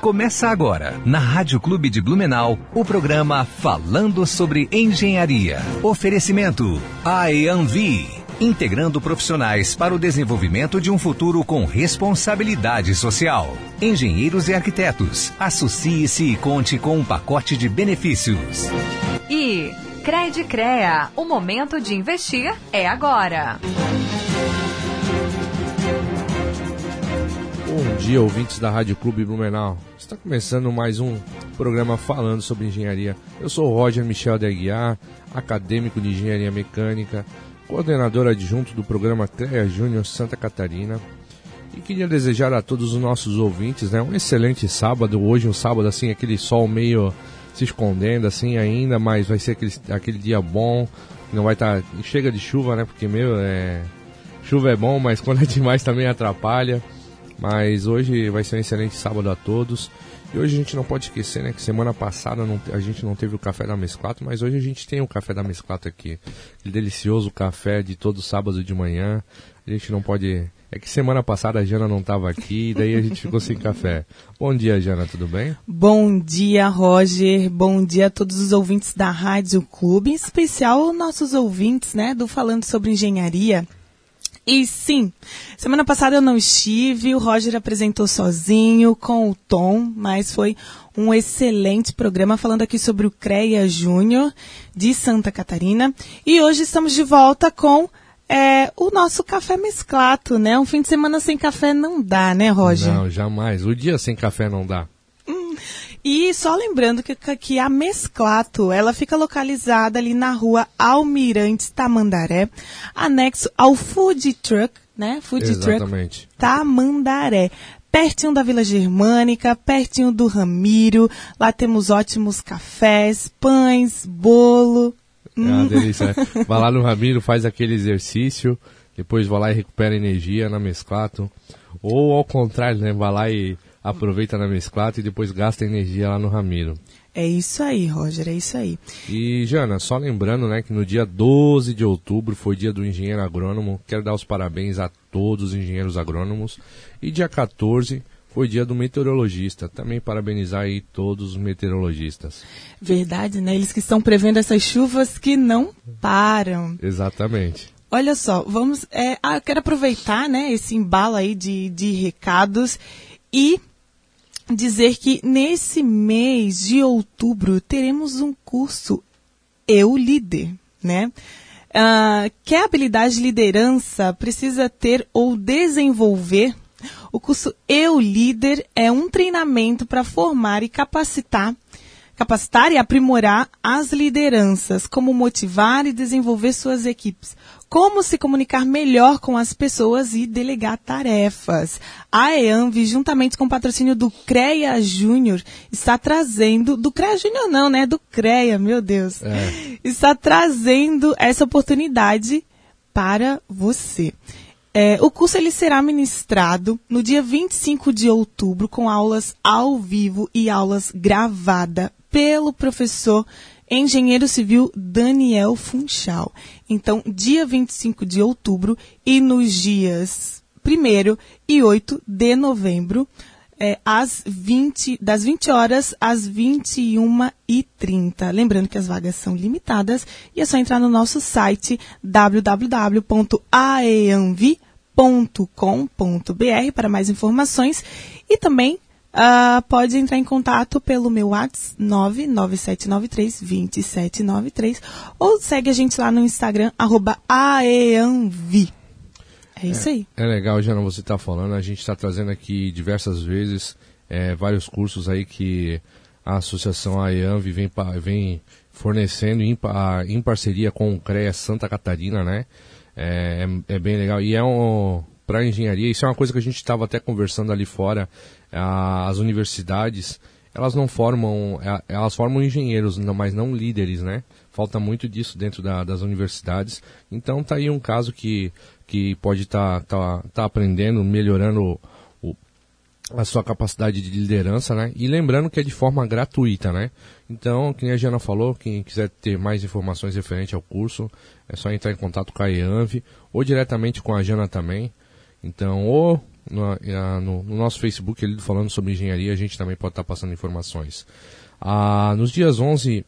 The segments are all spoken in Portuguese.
Começa agora, na Rádio Clube de Blumenau, o programa Falando sobre Engenharia. Oferecimento IAMV, integrando profissionais para o desenvolvimento de um futuro com responsabilidade social. Engenheiros e arquitetos, associe-se e conte com um pacote de benefícios. E Cred Crea, o momento de investir é agora. Dia, ouvintes da Rádio Clube Blumenau. Está começando mais um programa falando sobre engenharia. Eu sou o Roger Michel de Aguiar, acadêmico de engenharia mecânica, coordenador adjunto do programa CREA Júnior Santa Catarina. E queria desejar a todos os nossos ouvintes né, um excelente sábado. Hoje, um sábado assim, aquele sol meio se escondendo assim ainda, mas vai ser aquele, aquele dia bom. Não vai estar. Tá, chega de chuva, né? Porque, meu, é. Chuva é bom, mas quando é demais também atrapalha. Mas hoje vai ser um excelente sábado a todos. E hoje a gente não pode esquecer, né, que semana passada não, a gente não teve o café da Mesclato, mas hoje a gente tem o café da Mesclato aqui. Aquele delicioso café de todo sábado de manhã. A gente não pode. É que semana passada a Jana não estava aqui, daí a gente ficou sem café. Bom dia, Jana, tudo bem? Bom dia, Roger. Bom dia a todos os ouvintes da Rádio Clube, em especial nossos ouvintes, né, do Falando sobre Engenharia. E sim, semana passada eu não estive, o Roger apresentou sozinho, com o Tom, mas foi um excelente programa falando aqui sobre o CREA Júnior de Santa Catarina. E hoje estamos de volta com é, o nosso café mesclato, né? Um fim de semana sem café não dá, né, Roger? Não, jamais. O dia sem café não dá. E só lembrando que, que a Mesclato, ela fica localizada ali na rua Almirante Tamandaré, anexo ao Food Truck, né? Food Exatamente. Truck Tamandaré. Pertinho da Vila Germânica, pertinho do Ramiro. Lá temos ótimos cafés, pães, bolo. É uma delícia. Né? Vai lá no Ramiro, faz aquele exercício, depois vai lá e recupera energia na Mesclato. Ou ao contrário, né? Vai lá e aproveita na Mesclata e depois gasta energia lá no Ramiro. É isso aí, Roger, é isso aí. E, Jana, só lembrando né, que no dia 12 de outubro foi dia do engenheiro agrônomo. Quero dar os parabéns a todos os engenheiros agrônomos. E dia 14 foi dia do meteorologista. Também parabenizar aí todos os meteorologistas. Verdade, né? Eles que estão prevendo essas chuvas que não param. Exatamente. Olha só, vamos. É, ah, eu quero aproveitar né, esse embalo aí de, de recados e dizer que nesse mês de outubro teremos um curso Eu Líder, né? Uh, que habilidade de liderança precisa ter ou desenvolver? O curso Eu Líder é um treinamento para formar e capacitar capacitar e aprimorar as lideranças, como motivar e desenvolver suas equipes, como se comunicar melhor com as pessoas e delegar tarefas. A EANV, juntamente com o patrocínio do CREA Júnior, está trazendo, do CREA Júnior não, né? Do CREA, meu Deus. É. Está trazendo essa oportunidade para você. É, o curso ele será ministrado no dia 25 de outubro, com aulas ao vivo e aulas gravadas pelo professor engenheiro civil Daniel Funchal. Então, dia 25 de outubro e nos dias 1 e 8 de novembro, é, às 20, das 20 horas às 21 e 30. Lembrando que as vagas são limitadas e é só entrar no nosso site www.aeanvi.com.br para mais informações e também Uh, pode entrar em contato pelo meu WhatsApp 997932793 ou segue a gente lá no Instagram, arroba aeanvi. É isso é, aí. É legal, Jana, você está falando. A gente está trazendo aqui diversas vezes é, vários cursos aí que a Associação AEANV vem, vem fornecendo em, em parceria com o CREA Santa Catarina, né? É, é, bem legal. E é um para engenharia, isso é uma coisa que a gente estava até conversando ali fora, as universidades, elas não formam, é, elas formam engenheiros, mas não líderes, né? Falta muito disso dentro da, das universidades. Então tá aí um caso que, que pode estar tá, tá, tá aprendendo, melhorando o, a sua capacidade de liderança, né? E lembrando que é de forma gratuita, né? Então, como a Jana falou, quem quiser ter mais informações referente ao curso, é só entrar em contato com a EANV ou diretamente com a Jana também. Então, ou no, no, no nosso Facebook ali falando sobre engenharia, a gente também pode estar passando informações. Ah, nos dias 11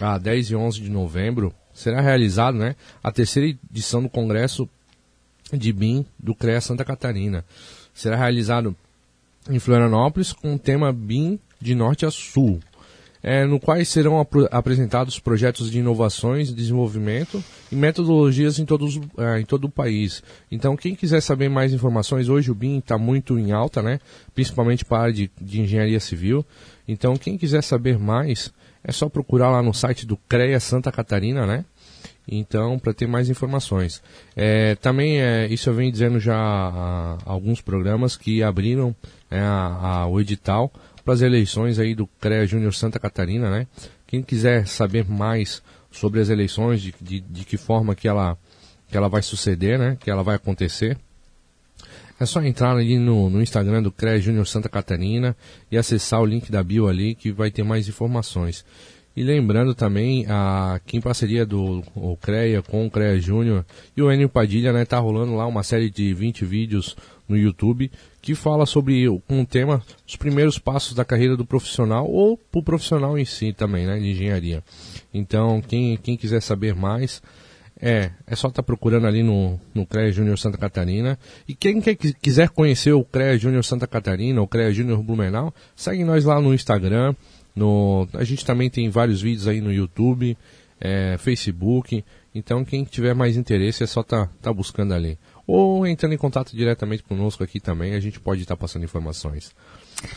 a 10 e 11 de novembro, será realizado né, a terceira edição do Congresso de BIM do CREA Santa Catarina. Será realizado em Florianópolis com o tema BIM de norte a sul, é, no quais serão ap apresentados projetos de inovações, desenvolvimento e metodologias em, todos, é, em todo o país. Então, quem quiser saber mais informações, hoje o BIM está muito em alta, né? principalmente para a área de, de engenharia civil. Então, quem quiser saber mais, é só procurar lá no site do CREA Santa Catarina, né? Então, para ter mais informações. É, também, é, isso eu venho dizendo já há, alguns programas que abriram né, a, a, o edital para as eleições aí do CREA Júnior Santa Catarina, né? Quem quiser saber mais sobre as eleições, de, de, de que forma que ela, que ela vai suceder, né? Que ela vai acontecer, é só entrar ali no, no Instagram do CREA Júnior Santa Catarina e acessar o link da bio ali que vai ter mais informações. E lembrando também a que em parceria do o CREA com o CREA Júnior e o Enio Padilha, né, tá rolando lá uma série de 20 vídeos no YouTube que fala sobre um tema, os primeiros passos da carreira do profissional ou pro profissional em si também, né, de engenharia. Então, quem, quem quiser saber mais, é, é só estar tá procurando ali no, no CREA Júnior Santa Catarina. E quem quer, quiser conhecer o CREA Júnior Santa Catarina, o CREA Júnior Blumenau, segue nós lá no Instagram. No, a gente também tem vários vídeos aí no YouTube, é, Facebook. Então quem tiver mais interesse é só tá, tá buscando ali. Ou entrando em contato diretamente conosco aqui também, a gente pode estar tá passando informações.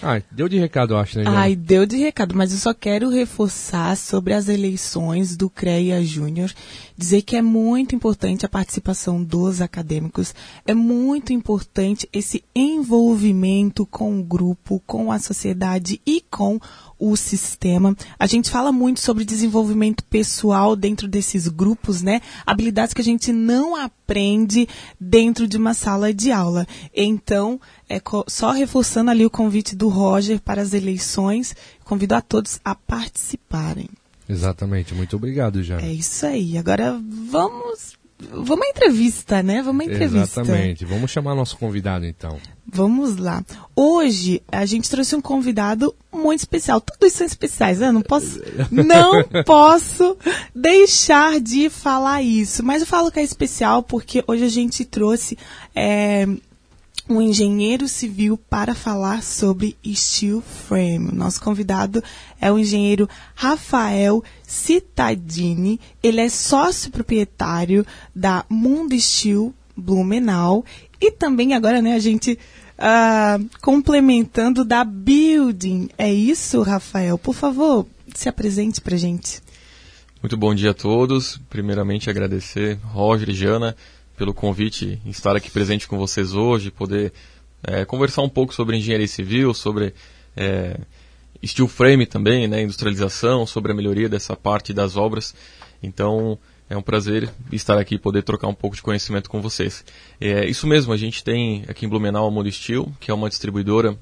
Ah, deu de recado, eu acho, né? Ai, deu de recado, mas eu só quero reforçar sobre as eleições do CREA Júnior, dizer que é muito importante a participação dos acadêmicos, é muito importante esse envolvimento com o grupo, com a sociedade e com o sistema. A gente fala muito sobre desenvolvimento pessoal dentro desses grupos, né? Habilidades que a gente não aprende dentro de uma sala de aula. Então, é só reforçando ali o convite do Roger para as eleições, convido a todos a participarem. Exatamente, muito obrigado, já. É isso aí. Agora vamos Vamos à entrevista, né? Vamos à entrevista. Exatamente. Vamos chamar nosso convidado, então. Vamos lá. Hoje a gente trouxe um convidado muito especial. Todos são especiais, né? Não posso, não posso deixar de falar isso. Mas eu falo que é especial porque hoje a gente trouxe é, um engenheiro civil para falar sobre steel frame. Nosso convidado é o engenheiro Rafael Citadini. Ele é sócio proprietário da Mundo Steel Blumenau e também agora, né, a gente uh, complementando da Building. É isso, Rafael? Por favor, se apresente para gente. Muito bom dia a todos. Primeiramente agradecer Roger e Jana pelo convite em estar aqui presente com vocês hoje, poder é, conversar um pouco sobre engenharia civil, sobre é, steel frame também, né, industrialização, sobre a melhoria dessa parte das obras. Então, é um prazer estar aqui e poder trocar um pouco de conhecimento com vocês. É isso mesmo, a gente tem aqui em Blumenau a Steel, que é uma distribuidora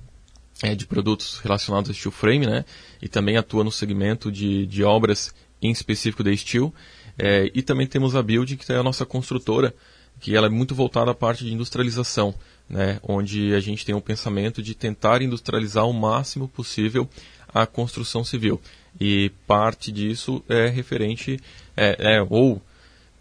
é, de produtos relacionados a steel frame, né, e também atua no segmento de, de obras em específico da steel. É, e também temos a Build, que é a nossa construtora, que ela é muito voltada à parte de industrialização, né, onde a gente tem o pensamento de tentar industrializar o máximo possível a construção civil. E parte disso é referente, é, é, ou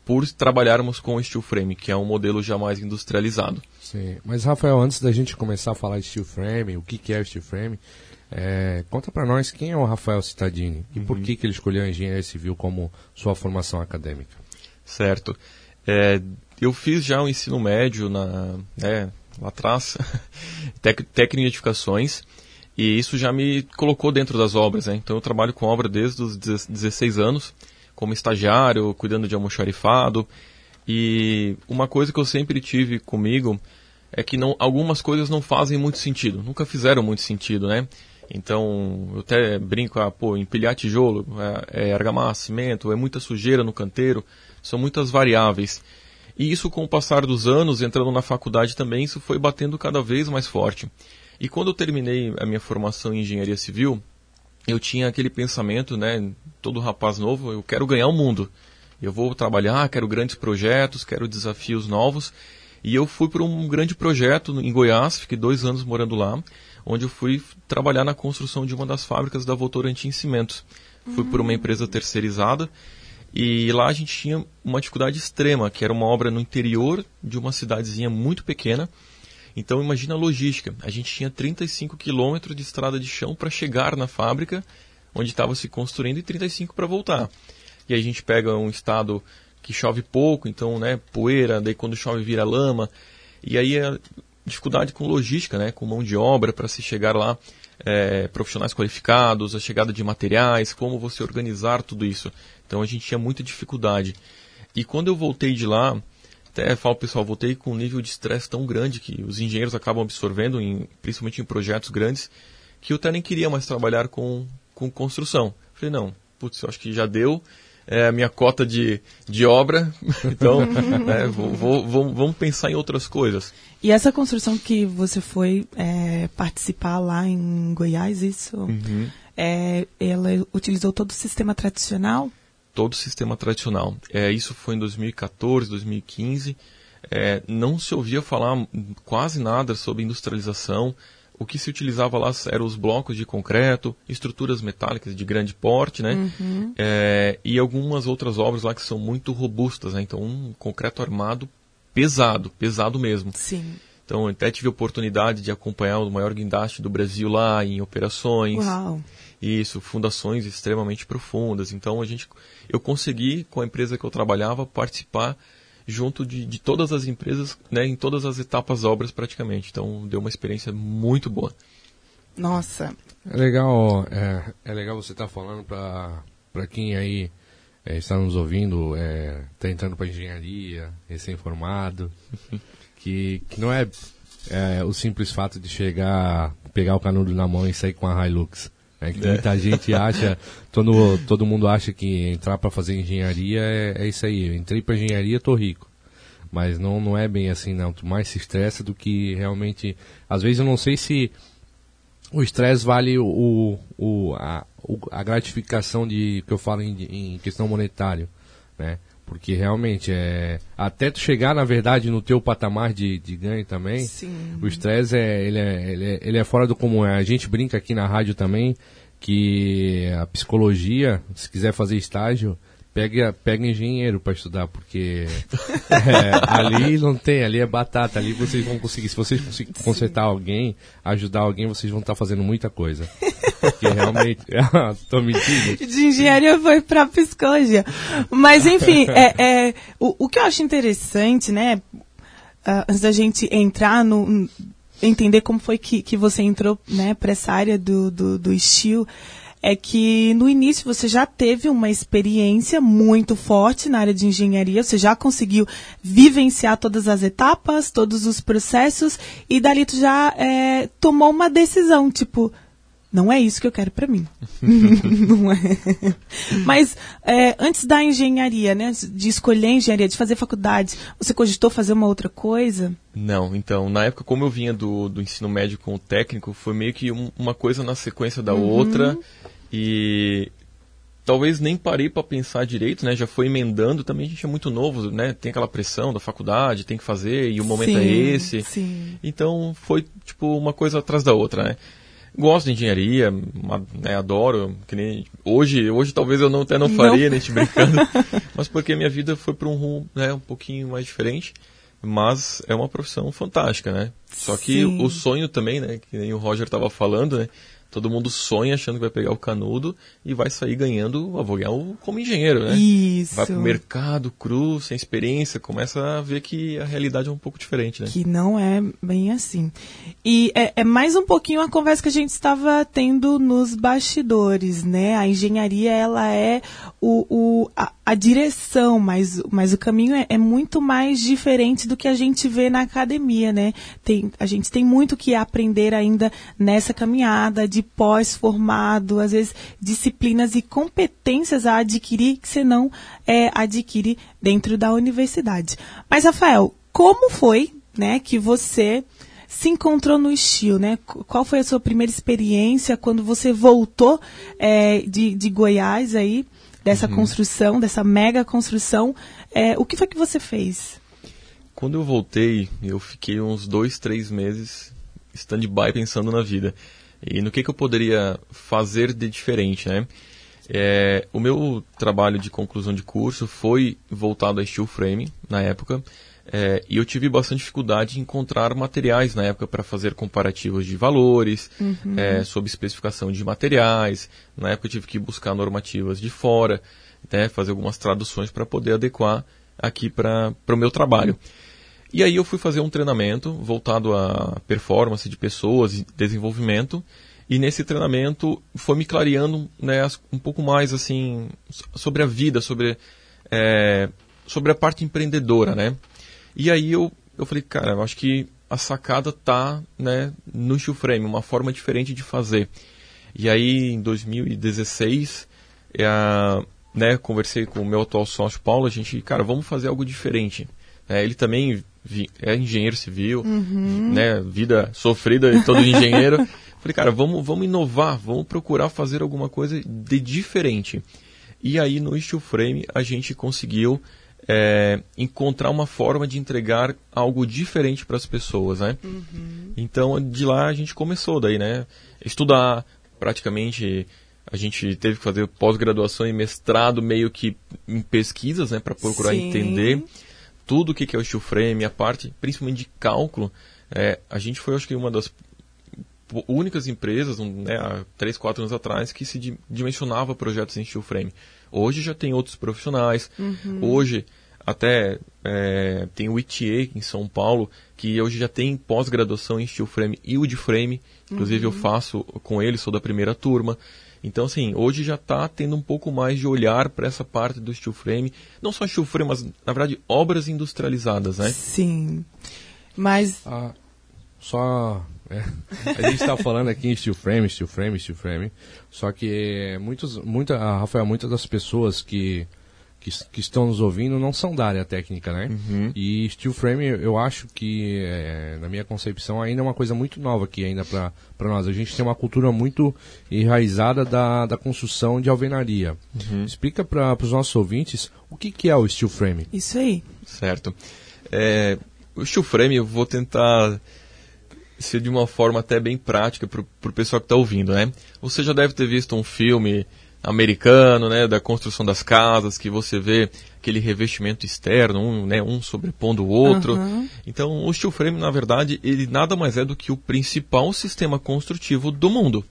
por trabalharmos com o steel frame, que é um modelo jamais industrializado. Sim, mas Rafael, antes da gente começar a falar de steel frame, o que, que é o steel frame, é, conta para nós quem é o Rafael Cittadini e uhum. por que, que ele escolheu a engenharia civil como sua formação acadêmica. Certo. É, eu fiz já o um ensino médio na, né, lá atrás, técnico de edificações, e isso já me colocou dentro das obras. Né? Então eu trabalho com obra desde os 16 anos, como estagiário, cuidando de almoxarifado. E uma coisa que eu sempre tive comigo é que não, algumas coisas não fazem muito sentido, nunca fizeram muito sentido, né? Então, eu até brinco, ah, pô, empilhar tijolo, é, é argamassa, cimento, é muita sujeira no canteiro, são muitas variáveis. E isso, com o passar dos anos, entrando na faculdade também, isso foi batendo cada vez mais forte. E quando eu terminei a minha formação em engenharia civil, eu tinha aquele pensamento, né, todo rapaz novo, eu quero ganhar o mundo. Eu vou trabalhar, quero grandes projetos, quero desafios novos. E eu fui para um grande projeto em Goiás, fiquei dois anos morando lá, onde eu fui trabalhar na construção de uma das fábricas da Votorantim Cimentos. Fui por uma empresa terceirizada e lá a gente tinha uma dificuldade extrema, que era uma obra no interior de uma cidadezinha muito pequena. Então imagina a logística. A gente tinha 35 quilômetros de estrada de chão para chegar na fábrica onde estava se construindo e 35 para voltar. E aí a gente pega um estado que chove pouco, então, né, poeira, daí quando chove vira lama. E aí a dificuldade com logística, né, com mão de obra para se chegar lá, é, profissionais qualificados, a chegada de materiais, como você organizar tudo isso. Então a gente tinha muita dificuldade. E quando eu voltei de lá, até falo pessoal, voltei com um nível de estresse tão grande que os engenheiros acabam absorvendo, em, principalmente em projetos grandes, que eu até nem queria mais trabalhar com, com construção. Falei, não, putz, eu acho que já deu é a minha cota de, de obra, então né, vou, vou, vou, vamos pensar em outras coisas. E essa construção que você foi é, participar lá em Goiás, isso, uhum. é, ela utilizou todo o sistema tradicional? Todo o sistema tradicional. É, isso foi em 2014, 2015. É, não se ouvia falar quase nada sobre industrialização. O que se utilizava lá eram os blocos de concreto, estruturas metálicas de grande porte, né? Uhum. É, e algumas outras obras lá que são muito robustas, né? Então, um concreto armado pesado, pesado mesmo. Sim. Então, até tive a oportunidade de acompanhar o maior guindaste do Brasil lá em operações. Uau. Isso, fundações extremamente profundas. Então, a gente eu consegui, com a empresa que eu trabalhava, participar junto de, de todas as empresas, né, em todas as etapas obras praticamente. Então, deu uma experiência muito boa. Nossa. É legal, é, é legal você estar tá falando para quem aí é, está nos ouvindo, está é, tá entrando para engenharia, recém-formado, que, que não é, é, o simples fato de chegar, pegar o canudo na mão e sair com a Hilux. É que muita gente acha, todo, todo mundo acha que entrar para fazer engenharia é, é, isso aí. Eu entrei para engenharia, tô rico. Mas não, não é bem assim, não. Tu mais se estressa do que realmente. Às vezes eu não sei se o estresse vale o, o, a, a gratificação de que eu falo em, em questão monetária, né? Porque realmente é. Até tu chegar, na verdade, no teu patamar de, de ganho também, Sim. o estresse é ele, é, ele, é, ele é fora do comum. A gente brinca aqui na rádio também que a psicologia, se quiser fazer estágio, pega, pega engenheiro para estudar, porque é, ali não tem, ali é batata, ali vocês vão conseguir, se vocês conseguirem consertar alguém, ajudar alguém, vocês vão estar tá fazendo muita coisa. Porque realmente, tô mentindo. De engenharia foi para psicologia. Mas enfim, é, é, o, o que eu acho interessante, né, uh, antes da gente entrar no entender como foi que, que você entrou né, para essa área do, do, do estilo, é que no início você já teve uma experiência muito forte na área de engenharia, você já conseguiu vivenciar todas as etapas, todos os processos, e dali tu já é, tomou uma decisão, tipo, não é isso que eu quero para mim. não é. Mas é, antes da engenharia, né, de escolher engenharia, de fazer faculdade, você cogitou fazer uma outra coisa? Não, então, na época, como eu vinha do, do ensino médio com o técnico, foi meio que um, uma coisa na sequência da uhum. outra. E talvez nem parei para pensar direito, né? Já foi emendando, também a gente é muito novo, né? Tem aquela pressão da faculdade, tem que fazer, e o momento é sim, é esse. Sim. Então foi tipo uma coisa atrás da outra, né? Gosto de engenharia, né, adoro, que nem hoje, hoje talvez eu não até não faria, não. nem te brincando, mas porque minha vida foi para um rumo, né, um pouquinho mais diferente, mas é uma profissão fantástica, né? Só que Sim. o sonho também, né, que nem o Roger estava falando, né, Todo mundo sonha achando que vai pegar o canudo e vai sair ganhando aluguel como engenheiro, né? Isso. Vai pro mercado cru, sem experiência, começa a ver que a realidade é um pouco diferente, né? Que não é bem assim. E é, é mais um pouquinho a conversa que a gente estava tendo nos bastidores, né? A engenharia, ela é o, o, a, a direção, mas, mas o caminho é, é, muito mais diferente do que a gente vê na academia, né? Tem, a gente tem muito que aprender ainda nessa caminhada de de pós-formado, às vezes disciplinas e competências a adquirir que você não é, adquire dentro da universidade. Mas, Rafael, como foi né, que você se encontrou no estilo, né? Qual foi a sua primeira experiência quando você voltou é, de, de Goiás aí, dessa uhum. construção, dessa mega construção? É, o que foi que você fez? quando eu voltei, eu fiquei uns dois, três meses stand-by pensando na vida. E no que, que eu poderia fazer de diferente, né? É, o meu trabalho de conclusão de curso foi voltado a steel frame na época. É, e eu tive bastante dificuldade em encontrar materiais na época para fazer comparativos de valores, uhum. é, sobre especificação de materiais. Na época eu tive que buscar normativas de fora, né, fazer algumas traduções para poder adequar aqui para o meu trabalho. E aí eu fui fazer um treinamento voltado à performance de pessoas e desenvolvimento. E nesse treinamento foi me clareando né, um pouco mais assim sobre a vida, sobre, é, sobre a parte empreendedora, né? E aí eu, eu falei, cara, eu acho que a sacada tá né, no steel frame, uma forma diferente de fazer. E aí em 2016, é, né, conversei com o meu atual sócio Paulo, a gente, cara, vamos fazer algo diferente. É, ele também é engenheiro civil, uhum. né, vida sofrida de todo engenheiro. Falei, cara, vamos, vamos inovar, vamos procurar fazer alguma coisa de diferente. E aí no Steel Frame a gente conseguiu é, encontrar uma forma de entregar algo diferente para as pessoas, né? Uhum. Então de lá a gente começou daí, né? Estudar, praticamente a gente teve que fazer pós-graduação e mestrado meio que em pesquisas, né, para procurar Sim. entender tudo o que é o steel frame, a parte principalmente de cálculo. É, a gente foi, acho que, uma das únicas empresas, né, há 3, 4 anos atrás, que se dimensionava projetos em steel frame. Hoje já tem outros profissionais. Uhum. Hoje até é, tem o ITA em São Paulo, que hoje já tem pós-graduação em steel frame e wood frame. Inclusive uhum. eu faço com ele, sou da primeira turma. Então, assim, hoje já está tendo um pouco mais de olhar para essa parte do steel frame. Não só steel frame, mas, na verdade, obras industrializadas, né? Sim. Mas... Ah, só... É, a gente está falando aqui em steel frame, steel frame, steel frame. Só que muitos, muita, Rafael, muitas das pessoas que que, que, estão nos ouvindo não são da área técnica, né? Uhum. E steel frame, eu acho que, é, na minha concepção, ainda é uma coisa muito nova aqui ainda para nós. A gente tem uma cultura muito enraizada da, da construção de alvenaria. Uhum. Explica para os nossos ouvintes o que, que é o steel frame. Isso aí. Certo. É, o steel frame eu vou tentar ser de uma forma até bem prática para o pessoal que está ouvindo, né? Você já deve ter visto um filme americano, né, da construção das casas, que você vê aquele revestimento externo, um, né, um sobrepondo o outro. Uhum. Então, o steel frame, na verdade, ele nada mais é do que o principal sistema construtivo do mundo.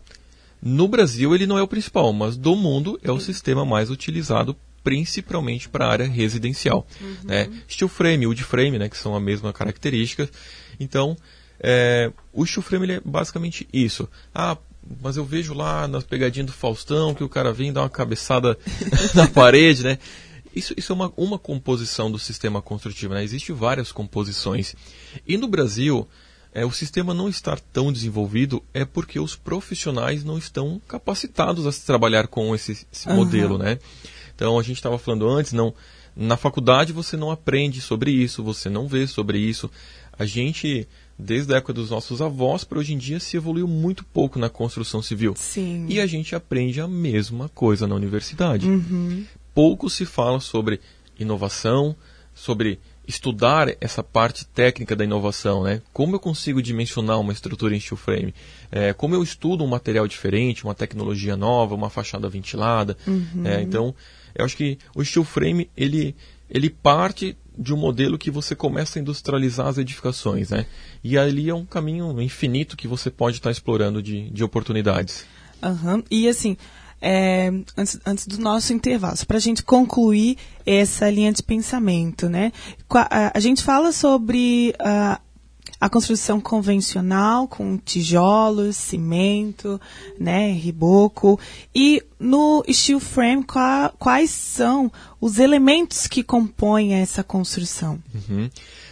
No Brasil, ele não é o principal, mas do mundo é o sistema mais utilizado principalmente para a área residencial. Uhum. Né? Steel frame, wood frame, né, que são a mesma característica. Então, é, o steel frame é basicamente isso. Ah, mas eu vejo lá nas pegadinhas do Faustão que o cara vem dar uma cabeçada na parede, né? Isso, isso é uma, uma composição do sistema construtivo, né? Existem várias composições. E no Brasil, é, o sistema não estar tão desenvolvido é porque os profissionais não estão capacitados a trabalhar com esse, esse uhum. modelo, né? Então, a gente estava falando antes, não, na faculdade você não aprende sobre isso, você não vê sobre isso. A gente desde a época dos nossos avós para hoje em dia se evoluiu muito pouco na construção civil. Sim. E a gente aprende a mesma coisa na universidade. Uhum. Pouco se fala sobre inovação, sobre estudar essa parte técnica da inovação, né? Como eu consigo dimensionar uma estrutura em steel frame? É, como eu estudo um material diferente, uma tecnologia nova, uma fachada ventilada? Uhum. É, então, eu acho que o steel frame ele ele parte de um modelo que você começa a industrializar as edificações, né? E ali é um caminho infinito que você pode estar explorando de, de oportunidades. Uhum. E assim, é, antes, antes do nosso intervalo, para a gente concluir essa linha de pensamento, né? A, a gente fala sobre uh, a construção convencional com tijolos, cimento, né, riboco e no steel frame qua, quais são os elementos que compõem essa construção? Uhum.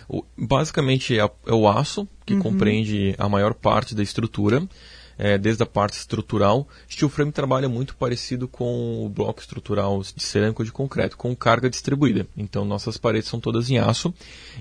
O, basicamente é, é, o aço que uhum. compreende a maior parte da estrutura é, desde a parte estrutural. Steel frame trabalha muito parecido com o bloco estrutural de cerâmica ou de concreto, com carga distribuída. Então, nossas paredes são todas em aço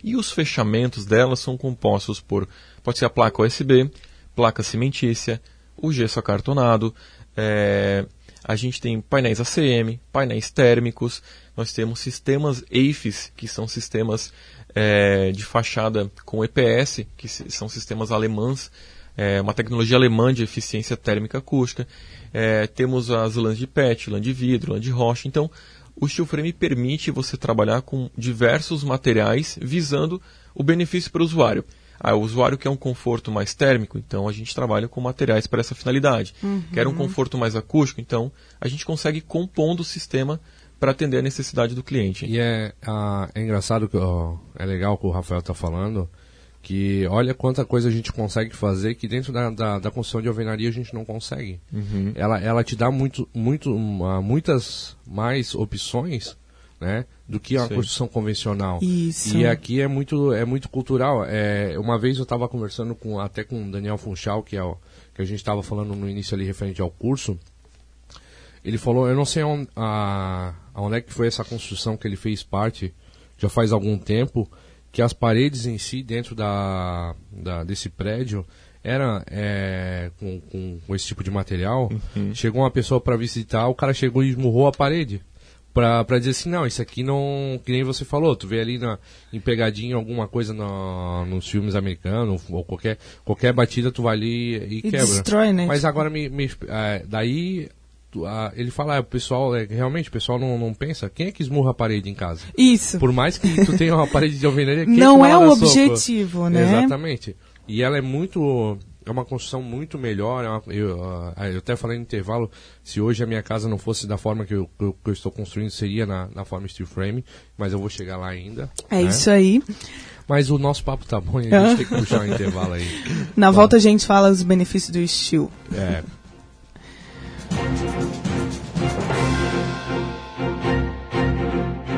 e os fechamentos delas são compostos por, pode ser a placa USB, placa cimentícia, o gesso acartonado, é, a gente tem painéis ACM, painéis térmicos, nós temos sistemas EIFES, que são sistemas é, de fachada com EPS, que são sistemas alemães, é, uma tecnologia alemã de eficiência térmica acústica. É, temos as lãs de PET, lã de vidro, lã de rocha. Então, o steel frame permite você trabalhar com diversos materiais visando o benefício para o usuário. Ah, o usuário quer um conforto mais térmico, então a gente trabalha com materiais para essa finalidade. Uhum. Quer um conforto mais acústico, então a gente consegue compondo o sistema para atender a necessidade do cliente. E é, ah, é engraçado, que ó, é legal o que o Rafael está falando, que olha quanta coisa a gente consegue fazer que dentro da, da, da construção de alvenaria a gente não consegue. Uhum. Ela, ela te dá muito, muito, uh, muitas mais opções né, do que a Sim. construção convencional. Isso. E aqui é muito, é muito cultural. É, uma vez eu estava conversando com, até com o Daniel Funchal, que, é o, que a gente estava falando no início ali referente ao curso. Ele falou, eu não sei onde, a, onde é que foi essa construção que ele fez parte, já faz algum tempo, que as paredes em si, dentro da, da desse prédio, era é, com, com, esse tipo de material. Uhum. Chegou uma pessoa para visitar, o cara chegou e esmurrou a parede. Pra dizer assim, não, isso aqui não. Que nem você falou, tu vê ali na, em pegadinha alguma coisa no, nos filmes americanos, ou qualquer, qualquer batida, tu vai ali e, e quebra. Destrói, né? Mas agora me, me é, daí a, ele fala, ah, o pessoal, é, realmente, o pessoal não, não pensa, quem é que esmurra a parede em casa? Isso. Por mais que tu tenha uma parede de alvenaria, quem Não é, é o objetivo, sopa? né? Exatamente. E ela é muito, é uma construção muito melhor. É uma, eu, eu, até falei no intervalo, se hoje a minha casa não fosse da forma que eu, que eu estou construindo, seria na, na forma steel frame, mas eu vou chegar lá ainda. É né? isso aí. Mas o nosso papo tá bom e a gente tem que puxar um intervalo aí. Na volta a gente fala os benefícios do steel. É.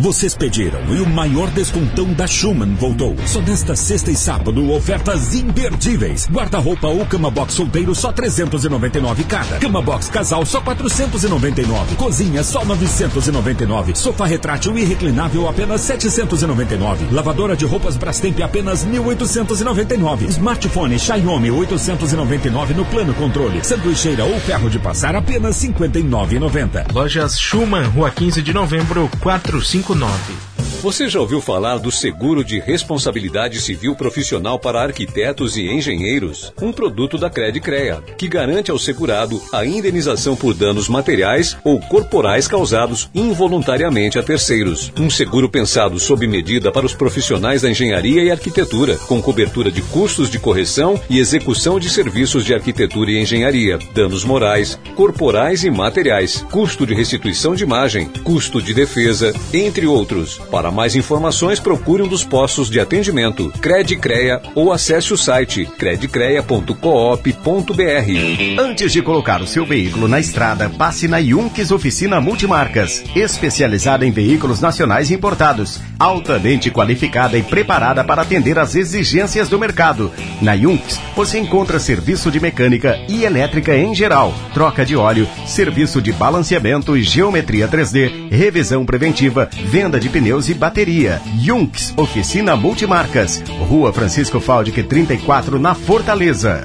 Vocês pediram e o maior descontão da Schumann voltou. Só nesta sexta e sábado, ofertas imperdíveis. Guarda-roupa ou cama box solteiro só 399 cada. Cama box casal só 499. Cozinha só 999. Sofá retrátil e reclinável apenas 799. Lavadora de roupas Brastemp apenas 1899. Smartphone Xiaomi 899 no plano controle. Sanduicheira ou ferro de passar apenas 59,90. Lojas Schumann, Rua 15 de Novembro, 45 9. Você já ouviu falar do seguro de responsabilidade civil profissional para arquitetos e engenheiros? Um produto da Credicrea, que garante ao segurado a indenização por danos materiais ou corporais causados involuntariamente a terceiros. Um seguro pensado sob medida para os profissionais da engenharia e arquitetura, com cobertura de custos de correção e execução de serviços de arquitetura e engenharia, danos morais, corporais e materiais, custo de restituição de imagem, custo de defesa, entre outros. Para mais informações, procure um dos postos de atendimento Credicreia ou acesse o site credicreia.coop.br. Antes de colocar o seu veículo na estrada, passe na Yunques Oficina Multimarcas, especializada em veículos nacionais importados, altamente qualificada e preparada para atender às exigências do mercado. Na Yunques, você encontra serviço de mecânica e elétrica em geral, troca de óleo, serviço de balanceamento e geometria 3D, revisão preventiva, venda de pneus e bateria. Yunks, oficina multimarcas. Rua Francisco Faldic 34, na Fortaleza.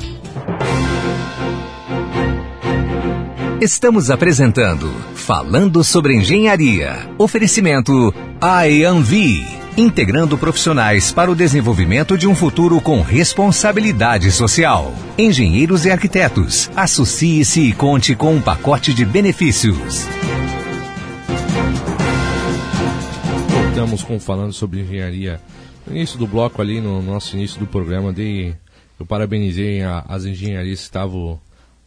Estamos apresentando Falando sobre Engenharia. Oferecimento IAMV. Integrando profissionais para o desenvolvimento de um futuro com responsabilidade social. Engenheiros e arquitetos. Associe-se e conte com um pacote de benefícios. estamos com, falando sobre engenharia. No início do bloco ali, no nosso início do programa, dei, eu parabenizei a, as engenharias que estavam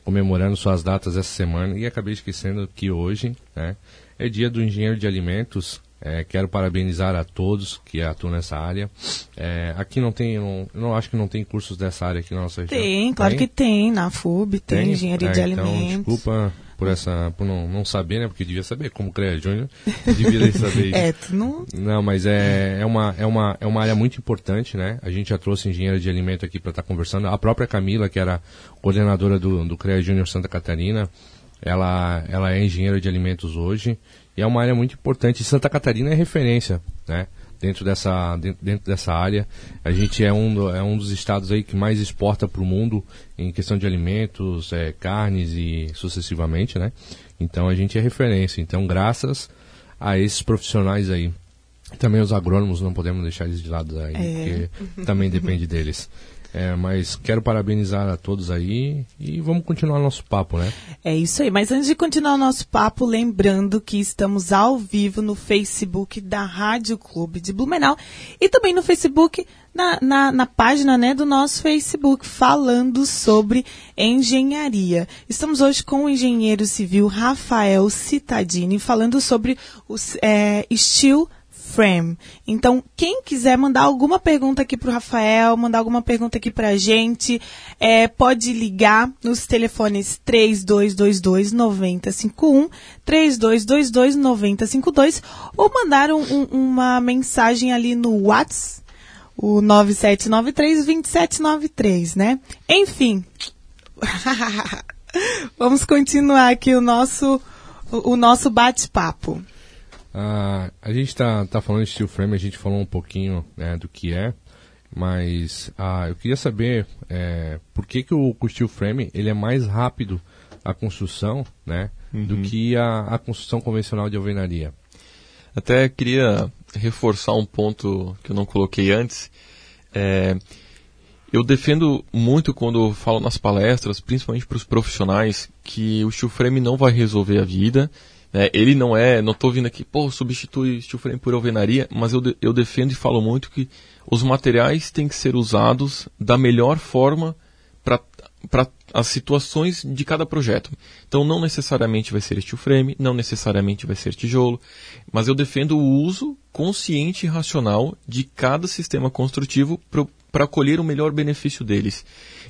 comemorando suas datas essa semana e acabei esquecendo que hoje né, é dia do engenheiro de alimentos. É, quero parabenizar a todos que atuam nessa área. É, aqui não tem, não, não acho que não tem cursos dessa área aqui na nossa região. Tem, claro tem? que tem. Na FUB tem, tem? engenharia é, de então, alimentos. Desculpa por essa por não, não saber, né? Porque devia saber, como CREA Júnior, devia saber. é, tu não... Não, mas é, é, uma, é, uma, é uma área muito importante, né? A gente já trouxe engenheiro de alimento aqui para estar tá conversando. A própria Camila, que era coordenadora do, do CREA Júnior Santa Catarina, ela, ela é engenheira de alimentos hoje e é uma área muito importante. Santa Catarina é referência, né? Dentro dessa, dentro, dentro dessa área, a gente é um, é um dos estados aí que mais exporta para o mundo em questão de alimentos, é, carnes e sucessivamente, né? Então a gente é referência. Então, graças a esses profissionais aí, também os agrônomos não podemos deixar eles de lado aí, é. porque também depende deles. É, mas quero parabenizar a todos aí e vamos continuar nosso papo, né? É isso aí. Mas antes de continuar o nosso papo, lembrando que estamos ao vivo no Facebook da Rádio Clube de Blumenau e também no Facebook, na, na, na página né, do nosso Facebook, falando sobre engenharia. Estamos hoje com o engenheiro civil Rafael Citadini, falando sobre o é, Steel Frame. Então, quem quiser mandar alguma pergunta aqui para o Rafael, mandar alguma pergunta aqui para a gente, é, pode ligar nos telefones 3222 9051, 3222 9052 ou mandar um, um, uma mensagem ali no WhatsApp, o 9793 2793, né? Enfim. Vamos continuar aqui o nosso, o, o nosso bate-papo. Ah, a gente está tá falando de steel frame, a gente falou um pouquinho né, do que é, mas ah, eu queria saber é, por que, que o, o, steel frame ele é mais rápido a construção né, uhum. do que a, a, construção convencional de alvenaria. Até queria reforçar um ponto que eu não coloquei antes. É, eu defendo muito quando falo nas palestras, principalmente para os profissionais, que o steel frame não vai resolver a vida é, ele não é, não estou vindo aqui, pô, substitui steel frame por alvenaria, mas eu, eu defendo e falo muito que os materiais têm que ser usados da melhor forma para as situações de cada projeto. Então não necessariamente vai ser steel frame, não necessariamente vai ser tijolo, mas eu defendo o uso consciente e racional de cada sistema construtivo para colher o melhor benefício deles.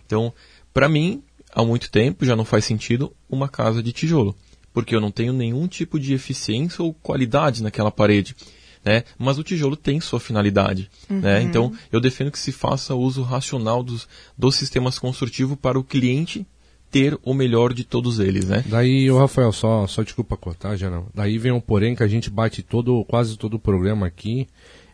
Então, para mim, há muito tempo já não faz sentido uma casa de tijolo porque eu não tenho nenhum tipo de eficiência ou qualidade naquela parede. Né? Mas o tijolo tem sua finalidade. Né? Uhum. Né? Então, eu defendo que se faça uso racional dos, dos sistemas construtivos para o cliente ter o melhor de todos eles, né? Daí, o Rafael, só, só desculpa cortar, já não. Daí vem um porém que a gente bate todo, quase todo o programa aqui,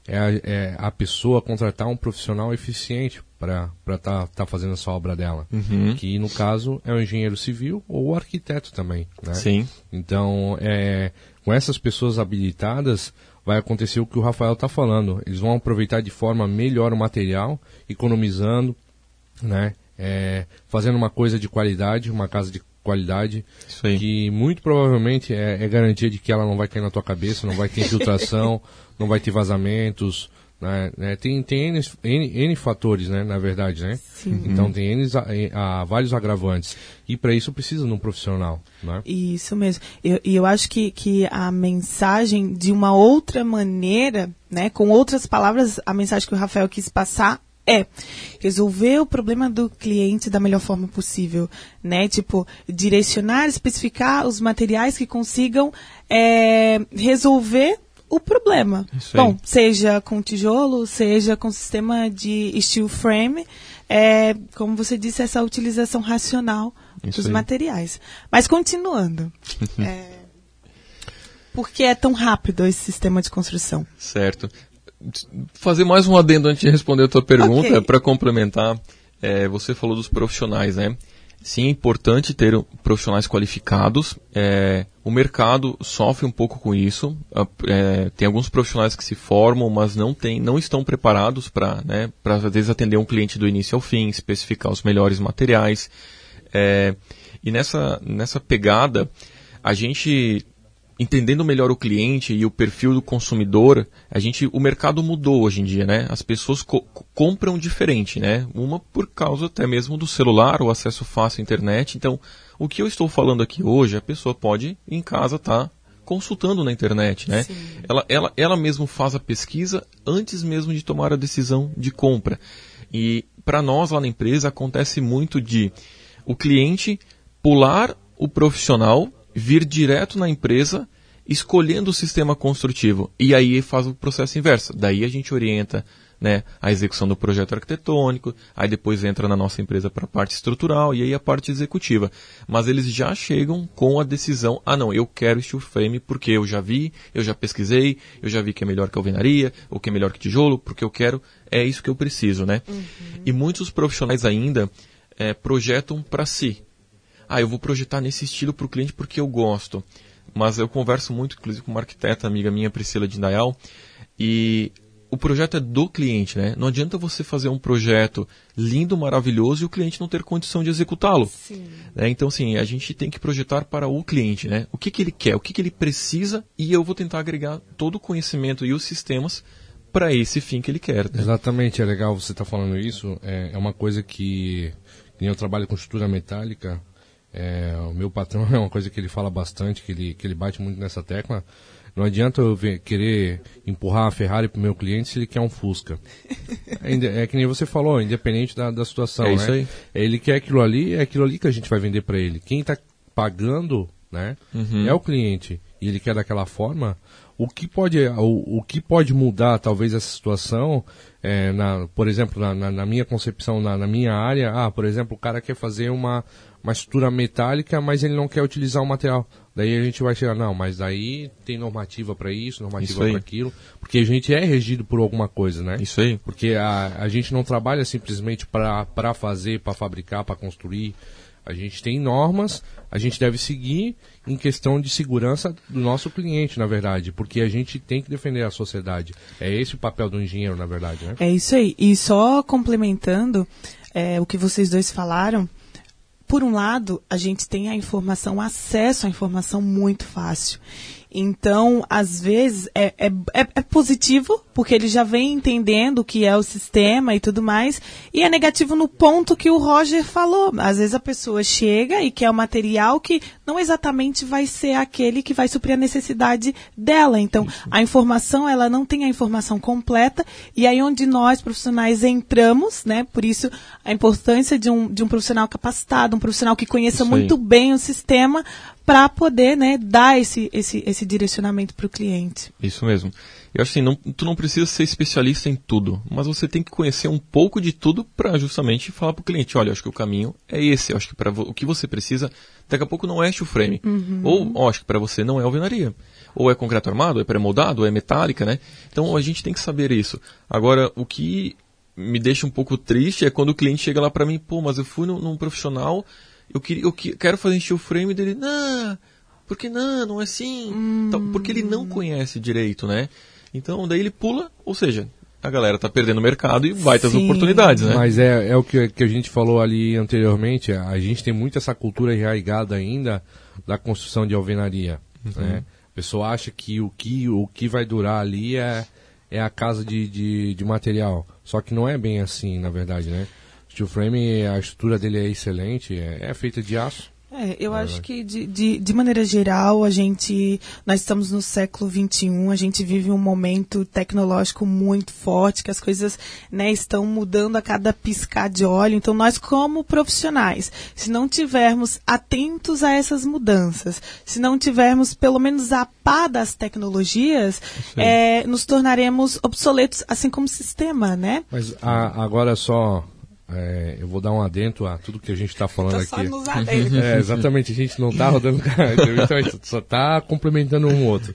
é a, é a pessoa contratar um profissional eficiente para estar tá, tá fazendo essa obra dela. Uhum. Que no caso é o engenheiro civil ou o arquiteto também. Né? Sim. Então, é, com essas pessoas habilitadas, vai acontecer o que o Rafael está falando. Eles vão aproveitar de forma melhor o material, economizando, né? É, fazendo uma coisa de qualidade, uma casa de qualidade, que muito provavelmente é, é, garantia de que ela não vai cair na tua cabeça, não vai ter infiltração, não vai ter vazamentos, né? né? Tem, tem N, N, N, fatores, né? Na verdade, né? Sim. Então tem N, a, a, vários agravantes. E para isso precisa de um profissional, né? Isso mesmo. E eu, eu acho que, que a mensagem, de uma outra maneira, né? Com outras palavras, a mensagem que o Rafael quis passar é resolver o problema do cliente da melhor forma possível, né? Tipo, direcionar, especificar os materiais que consigam é, resolver o problema. Bom, seja com tijolo, seja com sistema de steel frame, é, como você disse, essa utilização racional Isso dos aí. materiais. Mas continuando. é, por que é tão rápido esse sistema de construção? Certo. Fazer mais um adendo antes de responder a tua pergunta, okay. para complementar. É, você falou dos profissionais, né? Sim, é importante ter profissionais qualificados. É, o mercado sofre um pouco com isso. É, tem alguns profissionais que se formam, mas não, tem, não estão preparados para, né, às vezes, atender um cliente do início ao fim, especificar os melhores materiais. É, e nessa, nessa pegada, a gente entendendo melhor o cliente e o perfil do consumidor, a gente, o mercado mudou hoje em dia, né? As pessoas co compram diferente, né? Uma por causa até mesmo do celular, o acesso fácil à internet. Então, o que eu estou falando aqui hoje, a pessoa pode em casa estar tá consultando na internet, né? Ela, ela, ela mesmo faz a pesquisa antes mesmo de tomar a decisão de compra. E para nós lá na empresa acontece muito de o cliente pular o profissional vir direto na empresa escolhendo o sistema construtivo. E aí faz o processo inverso. Daí a gente orienta né, a execução do projeto arquitetônico, aí depois entra na nossa empresa para a parte estrutural e aí a parte executiva. Mas eles já chegam com a decisão, ah não, eu quero steel frame porque eu já vi, eu já pesquisei, eu já vi que é melhor que alvenaria, ou que é melhor que tijolo, porque eu quero, é isso que eu preciso, né? Uhum. E muitos profissionais ainda é, projetam para si. Ah, eu vou projetar nesse estilo para o cliente porque eu gosto. Mas eu converso muito, inclusive, com uma arquiteta amiga minha, Priscila de Indaial, e o projeto é do cliente, né? Não adianta você fazer um projeto lindo, maravilhoso e o cliente não ter condição de executá-lo. Né? Então, assim, a gente tem que projetar para o cliente, né? O que, que ele quer, o que, que ele precisa e eu vou tentar agregar todo o conhecimento e os sistemas para esse fim que ele quer. Né? Exatamente, é legal você estar tá falando isso. É, é, uma coisa que, que eu trabalho com estrutura metálica. É, o meu patrão é uma coisa que ele fala bastante, que ele, que ele bate muito nessa tecla não adianta eu ver, querer empurrar a Ferrari para o meu cliente se ele quer um Fusca. É, é, que nem você falou, independente da, da situação, é né? Isso aí. Ele quer aquilo ali, é aquilo ali que a gente vai vender para ele. Quem está pagando, né, uhum. é o cliente. E ele quer daquela forma. O que pode, o, o que pode mudar talvez essa situação, é, na, por exemplo, na, na, na minha concepção, na, na minha área, ah, por exemplo, o cara quer fazer uma, uma estrutura metálica, mas ele não quer utilizar o material. Daí a gente vai chegar, não, mas aí tem normativa para isso, normativa para aquilo, porque a gente é regido por alguma coisa, né? Isso aí. Porque a, a gente não trabalha simplesmente para fazer, para fabricar, para construir. A gente tem normas, a gente deve seguir em questão de segurança do nosso cliente, na verdade, porque a gente tem que defender a sociedade. É esse o papel do engenheiro, na verdade, né? É isso aí. E só complementando é, o que vocês dois falaram, por um lado, a gente tem a informação, acesso à informação muito fácil. Então, às vezes, é, é, é, é, positivo, porque ele já vem entendendo o que é o sistema e tudo mais, e é negativo no ponto que o Roger falou. Às vezes a pessoa chega e quer um material que não exatamente vai ser aquele que vai suprir a necessidade dela. Então, a informação, ela não tem a informação completa, e aí onde nós, profissionais, entramos, né? Por isso, a importância de um, de um profissional capacitado, um profissional que conheça muito bem o sistema, para poder né, dar esse, esse, esse direcionamento para o cliente. Isso mesmo. Eu acho assim, não, tu não precisa ser especialista em tudo, mas você tem que conhecer um pouco de tudo para justamente falar para o cliente, olha, acho que o caminho é esse, acho que para o que você precisa, daqui a pouco não é steel frame, uhum. ou acho que para você não é alvenaria, ou é concreto armado, ou é pré-moldado, ou é metálica, né? Então a gente tem que saber isso. Agora, o que me deixa um pouco triste é quando o cliente chega lá para mim, pô, mas eu fui num, num profissional eu, queria, eu quero fazer steel frame dele, não, porque não, não é assim, hum. então, porque ele não conhece direito, né? Então daí ele pula, ou seja, a galera tá perdendo o mercado e vai ter as oportunidades, né? Mas é, é o que, que a gente falou ali anteriormente, a gente tem muito essa cultura enraigada ainda da construção de alvenaria, uhum. né? A pessoa acha que o que, o que vai durar ali é, é a casa de, de, de material. Só que não é bem assim, na verdade, né? Steel frame, a estrutura dele é excelente, é, é feita de aço. É, eu acho que de, de, de, maneira geral a gente, nós estamos no século 21, a gente vive um momento tecnológico muito forte, que as coisas né, estão mudando a cada piscar de óleo. Então nós como profissionais, se não tivermos atentos a essas mudanças, se não tivermos pelo menos a par das tecnologias, é, nos tornaremos obsoletos, assim como sistema, né? Mas a, agora só é, eu vou dar um adento a tudo que a gente está falando aqui. é, exatamente, a gente não está rodando então a gente só está complementando um outro.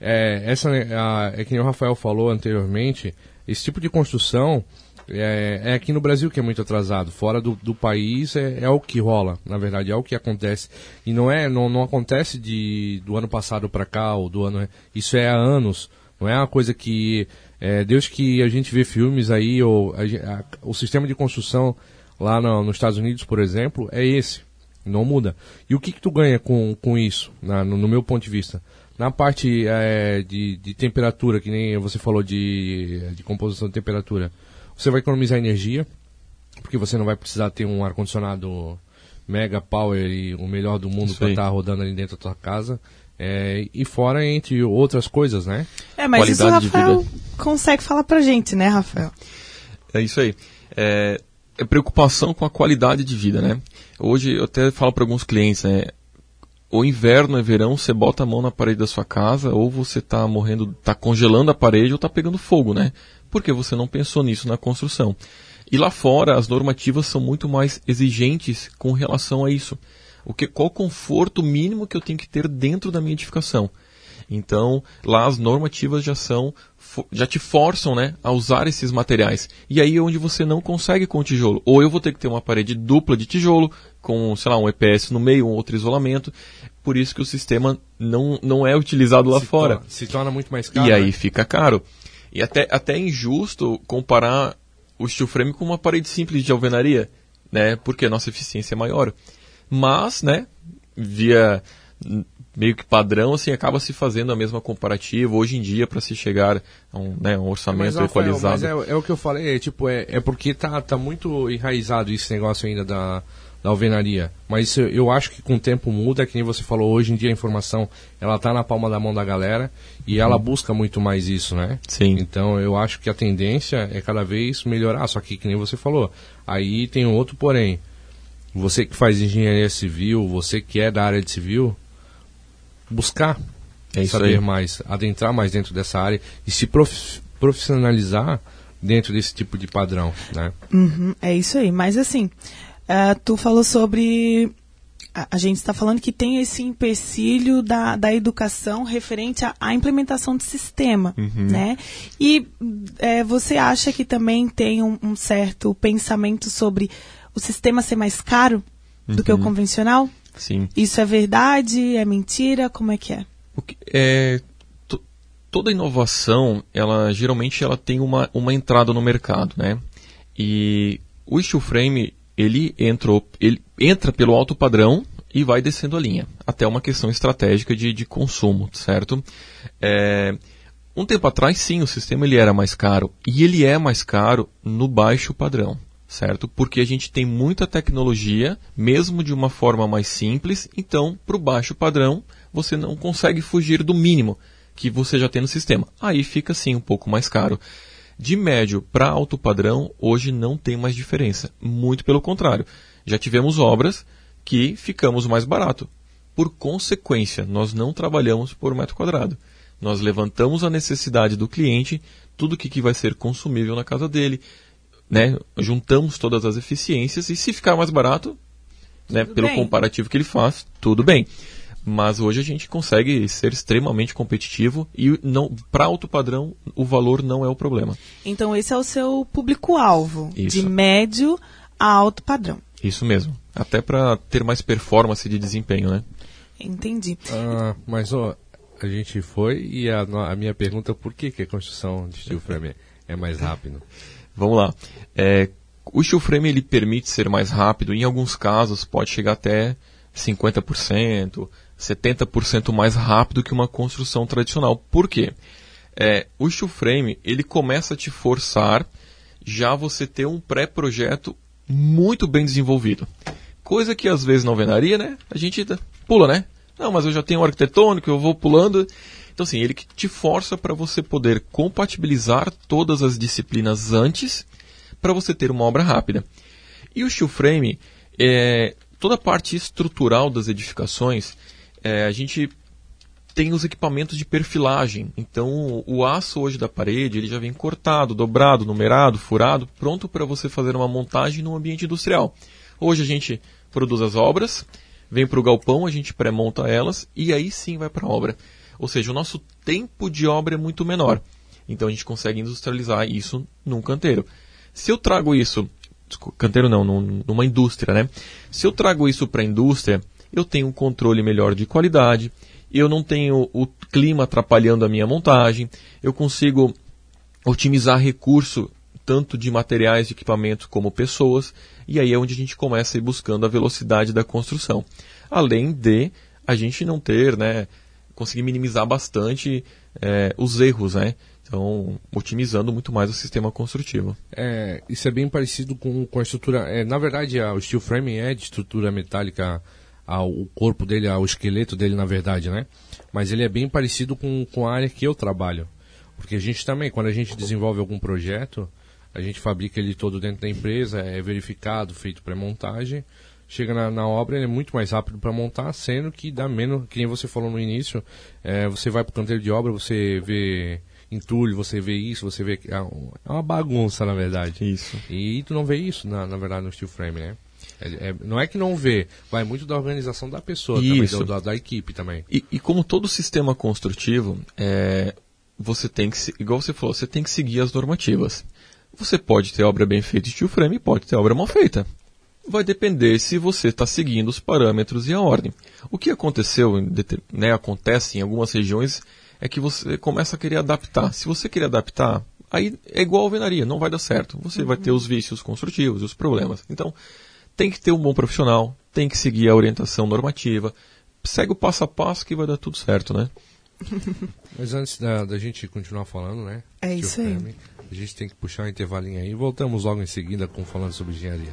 É, essa a, é que o Rafael falou anteriormente, esse tipo de construção é, é, aqui no Brasil que é muito atrasado. Fora do, do país é, é, o que rola, na verdade, é o que acontece. E não é, não, não acontece de do ano passado para cá ou do ano. Isso é há anos. Não é uma coisa que é, desde que a gente vê filmes aí, ou a, a, o sistema de construção lá no, nos Estados Unidos, por exemplo, é esse. Não muda. E o que, que tu ganha com, com isso, na, no, no, meu ponto de vista? Na parte é, de, de temperatura, que nem você falou de, de composição de temperatura, você vai economizar energia, porque você não vai precisar ter um ar-condicionado mega power e o melhor do mundo para estar tá rodando ali dentro da tua casa. É, e fora entre outras coisas, né? É, mas Qualidade isso o Rafael consegue falar pra gente, né, Rafael? É isso aí. É, é preocupação com a qualidade de vida, né? Hoje eu até falo para alguns clientes, né? ou inverno é verão, você bota a mão na parede da sua casa, ou você está morrendo, está congelando a parede ou está pegando fogo, né? Porque você não pensou nisso na construção. E lá fora as normativas são muito mais exigentes com relação a isso. O que, qual o conforto mínimo que eu tenho que ter dentro da minha edificação? Então, lá as normativas já são já te forçam, né, a usar esses materiais. E aí é onde você não consegue com o tijolo. Ou eu vou ter que ter uma parede dupla de tijolo com, sei lá, um EPS no meio, um outro isolamento. Por isso que o sistema não, não é utilizado lá se fora. Torna, se torna muito mais caro. E aí né? fica caro. E até, até é injusto comparar o steel frame com uma parede simples de alvenaria, né? Porque a nossa eficiência é maior. Mas, né, via meio que padrão, assim, acaba se fazendo a mesma comparativa hoje em dia para se chegar a um, né, um orçamento mas, Rafael, equalizado. Mas é, é, o que eu falei, é, tipo, é, é porque tá, tá muito enraizado esse negócio ainda da, da alvenaria. Mas eu, eu acho que com o tempo muda, que nem você falou, hoje em dia a informação ela tá na palma da mão da galera e ela busca muito mais isso, né? Sim. Então eu acho que a tendência é cada vez melhorar, só que que nem você falou. Aí tem outro porém. Você que faz engenharia civil, você que é da área de civil, buscar É isso saber aí. mais, adentrar mais dentro dessa área e se prof- profissionalizar dentro desse tipo de padrão, né? Uhum, é isso aí. Mas assim, ah, tu falou sobre. A, a gente está falando que tem esse empecilho da, da educação referente à, à implementação do sistema, né? E eh, você acha que também tem um, um certo pensamento sobre o sistema ser mais caro do que o convencional? Sim. Isso é verdade? É mentira? Como é que é? Que- é, to- toda inovação, ela geralmente ela tem uma, uma entrada no mercado, né? E o steel frame, ele, entrou, ele entra pelo alto padrão e vai descendo a linha, até uma questão estratégica de, de consumo, certo? É, um tempo atrás, sim, o sistema ele era mais caro, e ele é mais caro no baixo padrão, certo? Porque a gente tem muita tecnologia, mesmo de uma forma mais simples, então, para o baixo padrão, você não consegue fugir do mínimo que você já tem no sistema. Aí fica, sim, um pouco mais caro. De médio para alto padrão, hoje não tem mais diferença. Muito pelo contrário. Já tivemos obras que ficamos mais barato. Por consequência, nós não trabalhamos por metro quadrado. Nós levantamos a necessidade do cliente, tudo que, que vai ser consumível na casa dele, né? juntamos todas as eficiências e se ficar mais barato, né, pelo bem. comparativo que ele faz, tudo bem. Mas hoje a gente consegue ser extremamente competitivo e não para alto padrão o valor não é o problema. Então, esse é o seu público-alvo, Isso. de médio a alto padrão. Isso mesmo. Até para ter mais performance de desempenho, né? Entendi. Ah, mas ó, a gente foi e a, a minha pergunta por que, que a construção de steel frame é mais rápido? Vamos lá. É, o steel frame ele permite ser mais rápido. Em alguns casos pode chegar até 50%, 70% mais rápido que uma construção tradicional. Por quê? É, o steel frame ele começa a te forçar já você ter um pré-projeto muito bem desenvolvido. Coisa que às vezes na alvenaria, né? A gente pula, né? Não, mas eu já tenho um arquitetônico, eu vou pulando. Então, assim, ele que te força para você poder compatibilizar todas as disciplinas antes para você ter uma obra rápida. E o steel frame, é, toda a parte estrutural das edificações, é, a gente tem os equipamentos de perfilagem. Então, o aço hoje da parede, ele já vem cortado, dobrado, numerado, furado, pronto para você fazer uma montagem num ambiente industrial. Hoje a gente produz as obras, vem para o galpão, a gente pré-monta elas e aí sim vai para a obra. Ou seja, o nosso tempo de obra é muito menor. Então a gente consegue industrializar isso num canteiro. Se eu trago isso, canteiro não, num- numa indústria, né? Se eu trago isso para a indústria, eu tenho um controle melhor de qualidade, eu não tenho o clima atrapalhando a minha montagem, eu consigo otimizar recurso tanto de materiais de equipamento como pessoas, e aí é onde a gente começa a ir buscando a velocidade da construção. Além de a gente não ter, né, conseguir minimizar bastante eh, os erros, né? Então, otimizando muito mais o sistema construtivo. É, isso é bem parecido com, com a estrutura. É, na verdade, a- o steel frame é de estrutura metálica, ao, o corpo dele, ao esqueleto dele, na verdade, né? Mas ele é bem parecido com, com a área que eu trabalho. Porque a gente também, quando a gente desenvolve algum projeto, a gente fabrica ele todo dentro da empresa, é verificado, feito pré-montagem, chega na, na obra, ele é muito mais rápido para montar, sendo que dá menos, que nem você falou no início, é, você vai para o canteiro de obra, você vê entulho, você vê isso, você vê. É uma bagunça, na verdade. Isso. E tu não vê isso, na, na verdade, no steel frame, né? É, é, não é que não vê, vai muito da organização da pessoa Isso. também, da, da, equipe também. E, e, como todo sistema construtivo, é, você tem que, igual você falou, você tem que seguir as normativas. Você pode ter obra bem feita de steel frame e pode ter obra mal feita. Vai depender se você está seguindo os parâmetros e a ordem. O que aconteceu, né, acontece em algumas regiões, é que você começa a querer adaptar. Se você querer adaptar, aí é igual a alvenaria, não vai dar certo. Você uhum. vai ter os vícios construtivos, os problemas. Então, tem que ter um bom profissional, tem que seguir a orientação normativa, segue o passo a passo que vai dar tudo certo, né? Mas antes da, da gente continuar falando, né? É isso aí. a gente tem que puxar um intervalinho aí e voltamos logo em seguida com falando sobre engenharia.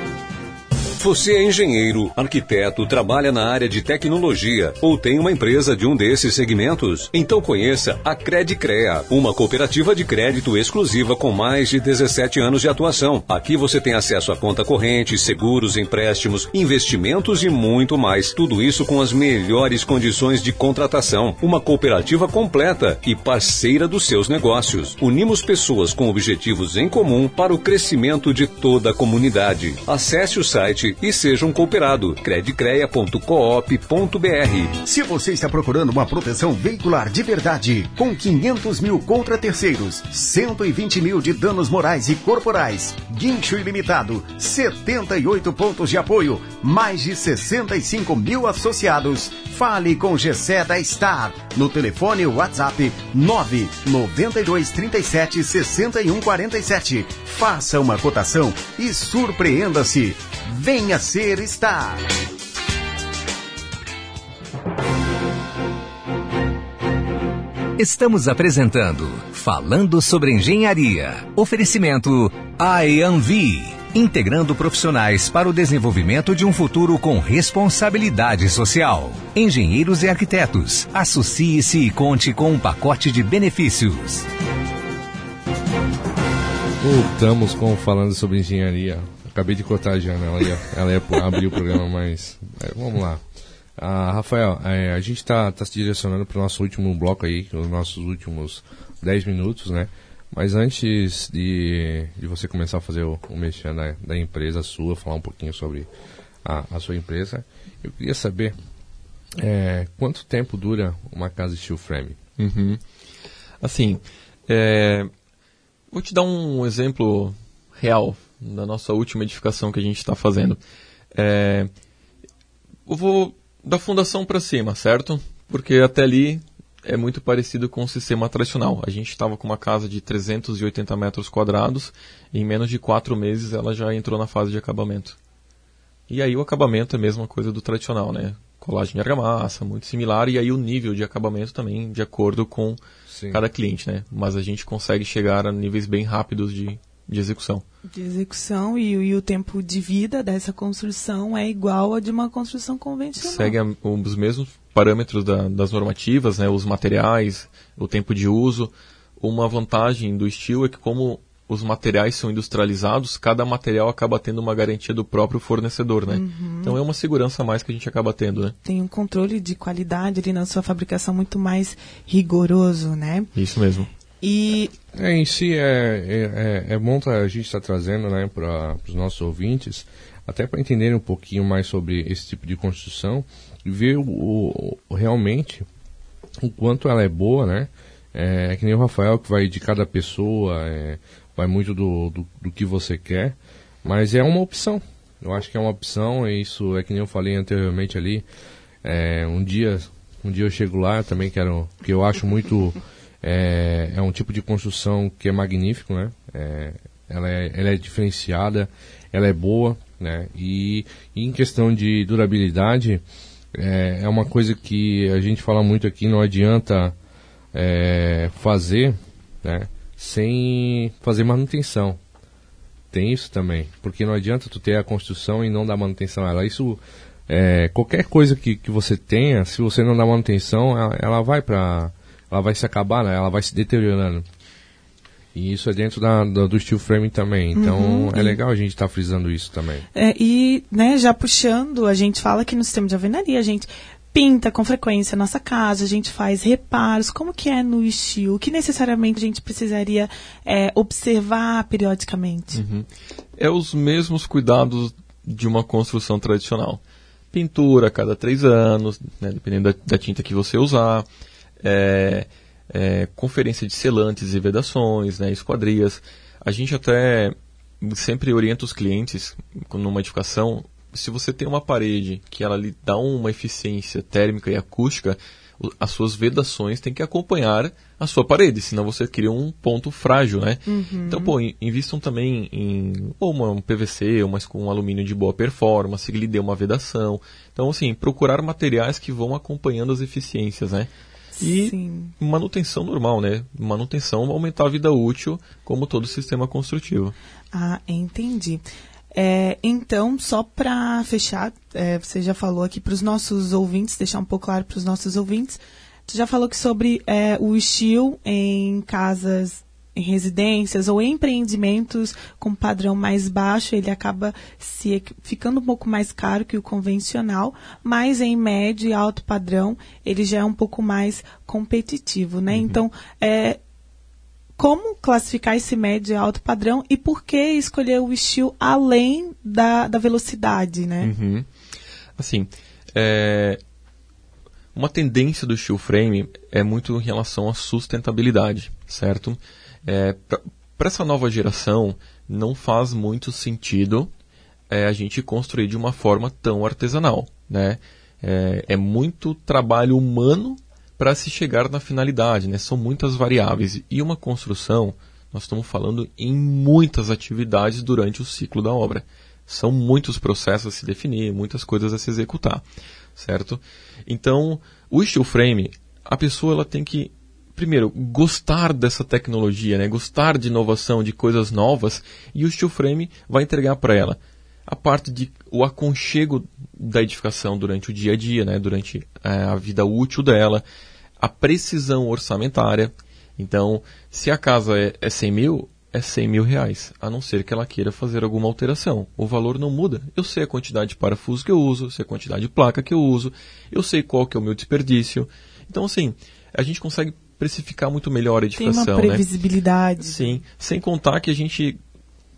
Você é engenheiro, arquiteto, trabalha na área de tecnologia ou tem uma empresa de um desses segmentos? Então conheça a Credicrea, uma cooperativa de crédito exclusiva com mais de 17 anos de atuação. Aqui você tem acesso a conta corrente, seguros, empréstimos, investimentos e muito mais. Tudo isso com as melhores condições de contratação. Uma cooperativa completa e parceira dos seus negócios. Unimos pessoas com objetivos em comum para o crescimento de toda a comunidade. Acesse o site e seja um cooperado. credicreia.coop.br Se você está procurando uma proteção veicular de verdade, com 500 mil contra terceiros, 120 mil de danos morais e corporais, guincho ilimitado, 78 pontos de apoio, mais de 65 mil associados, fale com Gessé da Star no telefone WhatsApp 992 37 61 47. Faça uma cotação e surpreenda-se. Venha ser Star. Estamos apresentando Falando sobre Engenharia. Oferecimento IAMV, integrando profissionais para o desenvolvimento de um futuro com responsabilidade social. Engenheiros e arquitetos, associe-se e conte com um pacote de benefícios. Voltamos com Falando sobre Engenharia. Acabei de cortar a Jana, ela ia, ela ia abrir o programa, mas é, vamos lá. Ah, Rafael, é, a gente está tá se direcionando para o nosso último bloco aí, os nossos últimos 10 minutos, né? Mas antes de, de você começar a fazer o, o mexer da, da empresa sua, falar um pouquinho sobre a, a sua empresa, eu queria saber é, quanto tempo dura uma casa steel frame? Uhum. Assim, é, vou te dar um exemplo real da nossa última edificação que a gente está fazendo. É, eu vou da fundação para cima, certo? Porque até ali é muito parecido com o sistema tradicional. A gente estava com uma casa de 380 metros quadrados e em menos de quatro meses ela já entrou na fase de acabamento. E aí o acabamento é a mesma coisa do tradicional, né? Colagem de argamassa, muito similar, e aí o nível de acabamento também de acordo com Sim. cada cliente, né? Mas a gente consegue chegar a níveis bem rápidos de, de execução. De execução e, e, o tempo de vida dessa construção é igual a de uma construção convencional. Segue a, os mesmos parâmetros da, das normativas, né, os materiais, o tempo de uso. Uma vantagem do estilo é que como os materiais são industrializados, cada material acaba tendo uma garantia do próprio fornecedor, né? Uhum. Então é uma segurança a mais que a gente acaba tendo, né? Tem um controle de qualidade ali na sua fabricação muito mais rigoroso, né? Isso mesmo. E é, em si é, é, é, é bom tá, a gente estar tá trazendo né, para os nossos ouvintes, até para entenderem um pouquinho mais sobre esse tipo de construção e ver o, o, realmente o quanto ela é boa, né? É, é, que nem o Rafael que vai de cada pessoa, é, vai muito do, do, do, que você quer, mas é uma opção. Eu acho que é uma opção, e isso é que nem eu falei anteriormente ali. É, um dia um dia eu chego lá também quero, que eu acho muito é, é um tipo de construção que é magnífico, né? É, ela, é, ela é diferenciada, ela é boa, né? E, e em questão de durabilidade, é, é, uma coisa que a gente fala muito aqui, não adianta é, fazer, né? sem fazer manutenção. Tem isso também, porque não adianta tu ter a construção e não dar manutenção a ela. Isso é, qualquer coisa que, que você tenha, se você não dá manutenção, ela, ela vai para ela vai se acabar, né? ela vai se deteriorando. E isso é dentro da, do, do steel frame também. Então Uhum, é e- legal a gente estar frisando isso também. É, e, né, já puxando, a gente fala que no sistema de alvenaria a gente pinta com frequência a nossa casa, a gente faz reparos. Como que é no estilo? O que necessariamente a gente precisaria é, observar periodicamente? Uhum. É os mesmos cuidados de uma construção tradicional. Pintura a cada três anos, né, dependendo da, da tinta que você usar. É, é, conferência de selantes e vedações, né, esquadrias. A gente até sempre orienta os clientes numa edificação, se você tem uma parede que ela lhe dá uma eficiência térmica e acústica, as suas vedações têm que acompanhar a sua parede, senão você cria um ponto frágil, né? Então, pô, in- invistam também em ou uma, um PVC, ou mas com um alumínio de boa performance, que lhe dê uma vedação. Então, assim, procurar materiais que vão acompanhando as eficiências, né? E Sim. manutenção normal, né? Manutenção aumentar a vida útil, como todo sistema construtivo. Ah, entendi. É, então, só para fechar, é, você já falou aqui para os nossos ouvintes, deixar um pouco claro para os nossos ouvintes, você já falou que sobre é, o estilo em casas, em residências ou em empreendimentos com padrão mais baixo, ele acaba se ficando um pouco mais caro que o convencional, mas em médio e alto padrão ele já é um pouco mais competitivo, né? Então, é, como classificar esse médio e alto padrão e por que escolher o estilo além da, da velocidade, né? Uhum. Assim, é, uma tendência do steel frame é muito em relação à sustentabilidade, certo? É, Para essa nova geração, não faz muito sentido é, a gente construir de uma forma tão artesanal, né? É, é muito trabalho humano para se chegar na finalidade, né? São muitas variáveis e uma construção, nós estamos falando em muitas atividades durante o ciclo da obra. São muitos processos a se definir, muitas coisas a se executar, certo? Então, o steel frame, a pessoa ela tem que primeiro gostar dessa tecnologia, né? Gostar de inovação, de coisas novas, e o steel frame vai entregar para ela a parte de o aconchego da edificação durante o dia a dia, né? Durante eh, a vida útil dela, a precisão orçamentária. Então, se a casa é, é 100 mil, é 100 mil reais, a não ser que ela queira fazer alguma alteração. O valor não muda. Eu sei a quantidade de parafuso que eu uso, sei a quantidade de placa que eu uso, eu sei qual que é o meu desperdício. Então, assim, a gente consegue precificar muito melhor a Tem uma edificação, né? previsibilidade. Sim, sem contar que a gente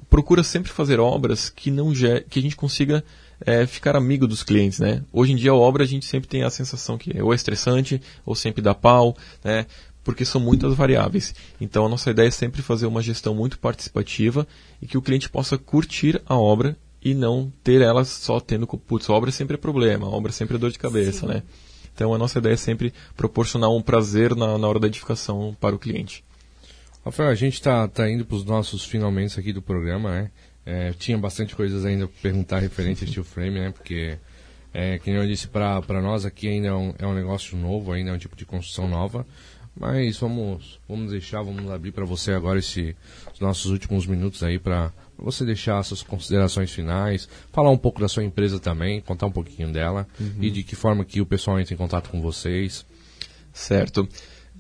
procura sempre fazer obras que não que a gente consiga é, ficar amigo dos clientes, né? Hoje em dia a obra a gente sempre tem a sensação que ou é estressante ou sempre dá pau, né? Porque são muitas variáveis. Então a nossa ideia é sempre fazer uma gestão muito participativa e que o cliente possa curtir a obra e não ter ela só tendo, putz, a obra sempre é problema, a obra sempre é dor de cabeça, né? Então a nossa ideia é sempre proporcionar um prazer na, na hora da edificação para o cliente. Rafael, a gente tá, tá indo para os nossos finalmente aqui do programa, né? É, tinha bastante coisas ainda para perguntar referente a steel frame, né? Porque, é, nem eu disse, para nós aqui ainda é um, é um negócio novo, ainda é um tipo de construção nova. Mas vamos, vamos deixar, vamos abrir para você agora esse, os nossos últimos minutos aí para você deixar suas considerações finais, falar um pouco da sua empresa também, contar um pouquinho dela e de que forma que o pessoal entra em contato com vocês. Certo.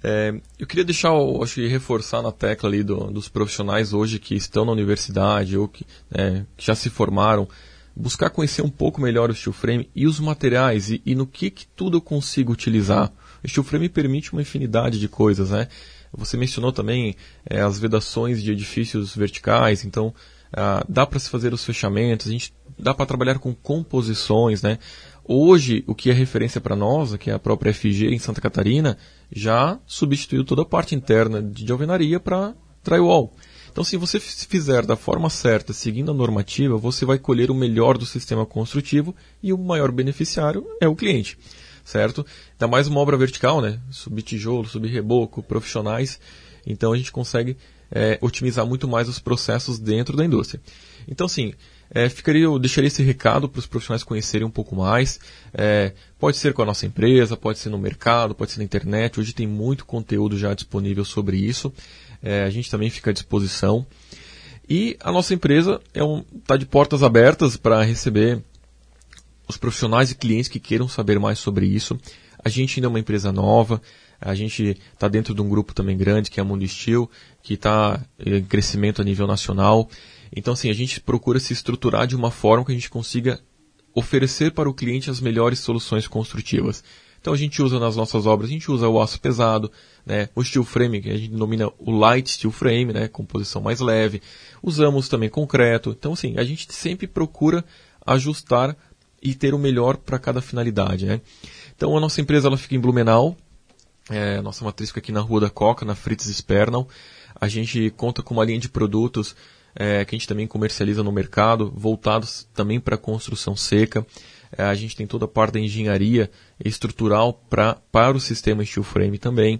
É, eu queria deixar, eu acho que reforçar na tecla ali do- dos profissionais hoje que estão na universidade ou que, né, que já se formaram, buscar conhecer um pouco melhor o steel frame e os materiais e, e no que, que tudo eu consigo utilizar. O steel frame permite uma infinidade de coisas, né? Você mencionou também é, as vedações de edifícios verticais, então ah, dá para se fazer os fechamentos, a gente dá para trabalhar com composições, né? Hoje, o que é referência para nós, que é a própria FG em Santa Catarina, já substituiu toda a parte interna de alvenaria para drywall. Então, se você fizer da forma certa, seguindo a normativa, você vai colher o melhor do sistema construtivo e o maior beneficiário é o cliente. Certo? Ainda mais uma obra vertical, né? Subir tijolo, subir reboco, profissionais. Então a gente consegue é, otimizar muito mais os processos dentro da indústria. Então, sim, é, ficaria, eu deixaria esse recado para os profissionais conhecerem um pouco mais. É, pode ser com a nossa empresa, pode ser no mercado, pode ser na internet. Hoje tem muito conteúdo já disponível sobre isso. É, a gente também fica à disposição. E a nossa empresa está é um, tá de portas abertas para receber os profissionais e clientes que queiram saber mais sobre isso. A gente ainda é uma empresa nova, a gente está dentro de um grupo também grande, que é a Mundo Steel, que está em crescimento a nível nacional. Então, assim, a gente procura se estruturar de uma forma que a gente consiga oferecer para o cliente as melhores soluções construtivas. Então a gente usa nas nossas obras, a gente usa o aço pesado, né, o steel frame, que a gente denomina o light steel frame, né, composição mais leve. Usamos também concreto. Então assim, a gente sempre procura ajustar e ter o melhor para cada finalidade, né? Então a nossa empresa ela fica em Blumenau, é, nossa matriz fica aqui na Rua da Coca, na Fritz Spernal. A gente conta com uma linha de produtos é, que a gente também comercializa no mercado, voltados também para construção seca. É, a gente tem toda a parte da engenharia estrutural pra, para o sistema steel frame também.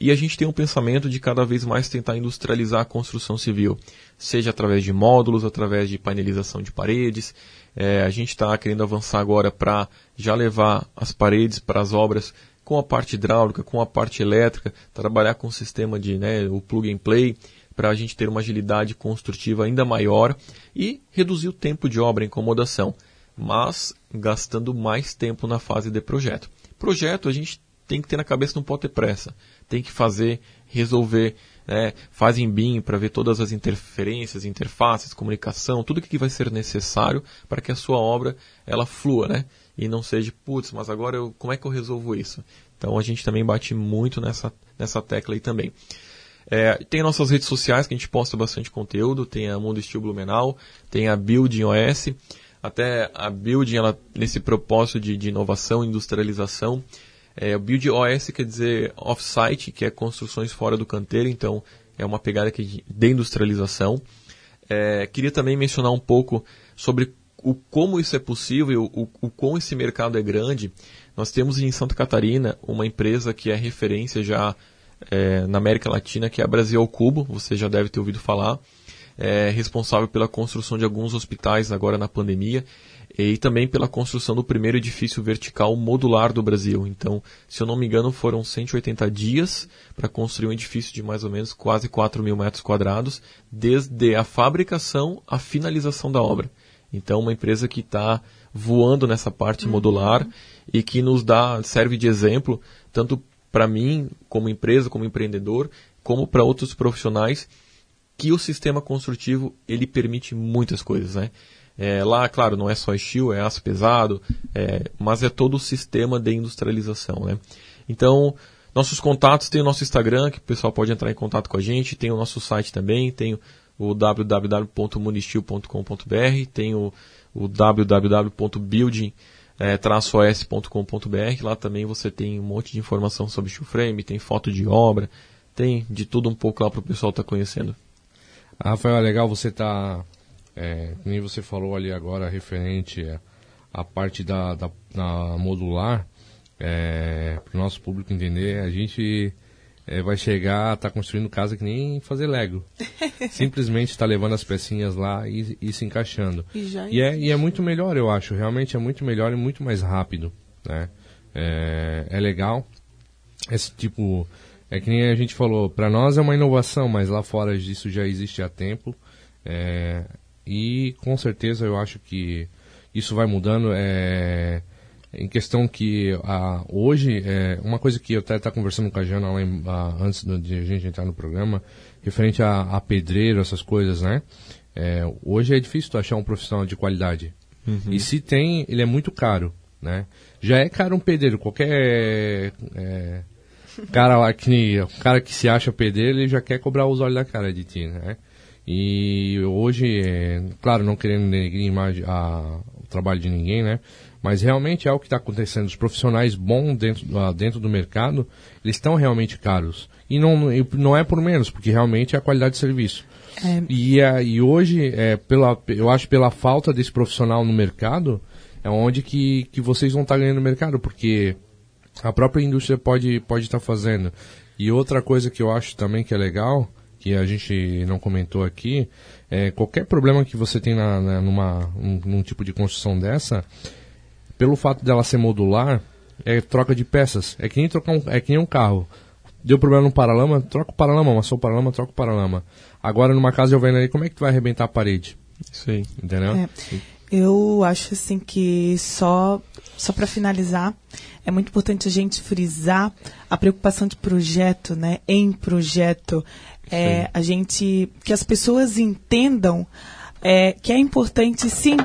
E a gente tem um pensamento de cada vez mais tentar industrializar a construção civil, seja através de módulos, através de painelização de paredes. É, a gente está querendo avançar agora para já levar as paredes para as obras com a parte hidráulica, com a parte elétrica, trabalhar com o sistema de né, o plug and play para a gente ter uma agilidade construtiva ainda maior e reduzir o tempo de obra, incomodação mas gastando mais tempo na fase de projeto. Projeto a gente tem que ter na cabeça, não pode ter pressa. Tem que fazer, resolver, né? faz em BIM para ver todas as interferências, interfaces, comunicação, tudo que vai ser necessário para que a sua obra ela flua, né? E não seja, putz, mas agora eu, como é que eu resolvo isso? Então a gente também bate muito nessa, nessa tecla aí também. É, tem nossas redes sociais que a gente posta bastante conteúdo, tem a Mundo Estilo Blumenau, tem a Building OS, até a Building, ela, nesse propósito de, de inovação, industrialização, é, Build OS quer dizer off-site, que é construções fora do canteiro, então é uma pegada que, de industrialização. É, queria também mencionar um pouco sobre o como isso é possível, o, o, o como esse mercado é grande. Nós temos em Santa Catarina uma empresa que é referência já é, na América Latina, que é a Brasil ao Cubo, você já deve ter ouvido falar é, responsável pela construção de alguns hospitais agora na pandemia e também pela construção do primeiro edifício vertical modular do Brasil. Então, se eu não me engano, foram 180 dias para construir um edifício de mais ou menos quase 4 mil metros quadrados, desde a fabricação à finalização da obra. Então, uma empresa que está voando nessa parte uhum. modular e que nos dá serve de exemplo tanto para mim como empresa, como empreendedor, como para outros profissionais que o sistema construtivo ele permite muitas coisas, né? É, lá, claro, não é só estilo, é aço pesado, é, mas é todo o sistema de industrialização, né? Então, nossos contatos, tem o nosso Instagram, que o pessoal pode entrar em contato com a gente, tem o nosso site também, tem o www.munistil.com.br, tem o, o www.building-os.com.br, lá também você tem um monte de informação sobre steel frame, tem foto de obra, tem de tudo um pouco lá para o pessoal estar tá conhecendo. Rafael, é legal você estar, tá, é, nem você falou ali agora, referente à parte da, da, da modular, é, para o nosso público entender, a gente é, vai chegar, tá construindo casa que nem fazer Lego. Simplesmente está levando as pecinhas lá e, e se encaixando. E, e, é, e é muito melhor, eu acho. Realmente é muito melhor e muito mais rápido. Né? É, é legal. Esse tipo é que nem a gente falou, para nós é uma inovação, mas lá fora disso já existe há tempo. É, e com certeza eu acho que isso vai mudando. É, em questão que a, hoje, é, uma coisa que eu até estava conversando com a Jana lá em, antes de a gente entrar no programa, referente a, a pedreiro, essas coisas, né? É, hoje é difícil tu achar um profissional de qualidade. Uhum. E se tem, ele é muito caro, né? Já é caro um pedreiro, qualquer é, cara lá que cara que se acha pedreiro, ele já quer cobrar os olhos da cara de ti, né? E hoje, é, claro, não querendo denegrir o trabalho de ninguém, né? Mas realmente é o que está acontecendo. Os profissionais bons dentro, dentro do mercado, eles estão realmente caros. E não, não é por menos, porque realmente é a qualidade de serviço. É. E, uh, e hoje, é, pela, eu acho pela falta desse profissional no mercado, é onde que, que vocês vão estar tá ganhando no mercado, porque a própria indústria pode pode estar fazendo. E outra coisa que eu acho também que é legal, que a gente não comentou aqui, é qualquer problema que você tem na, na numa, um, num tipo de construção dessa, pelo fato dela ser modular, é troca de peças. É que nem trocar um, é que nem um carro. Deu problema no paralama, troca o paralama, amassou o paralama, troca o paralama. Agora numa casa de alvenaria, como é que tu vai arrebentar a parede? Isso aí. Entendeu? É. Eu acho assim que só só para finalizar, é muito importante a gente frisar a preocupação de projeto, né? Em projeto, é, a gente que as pessoas entendam é, que é importante sim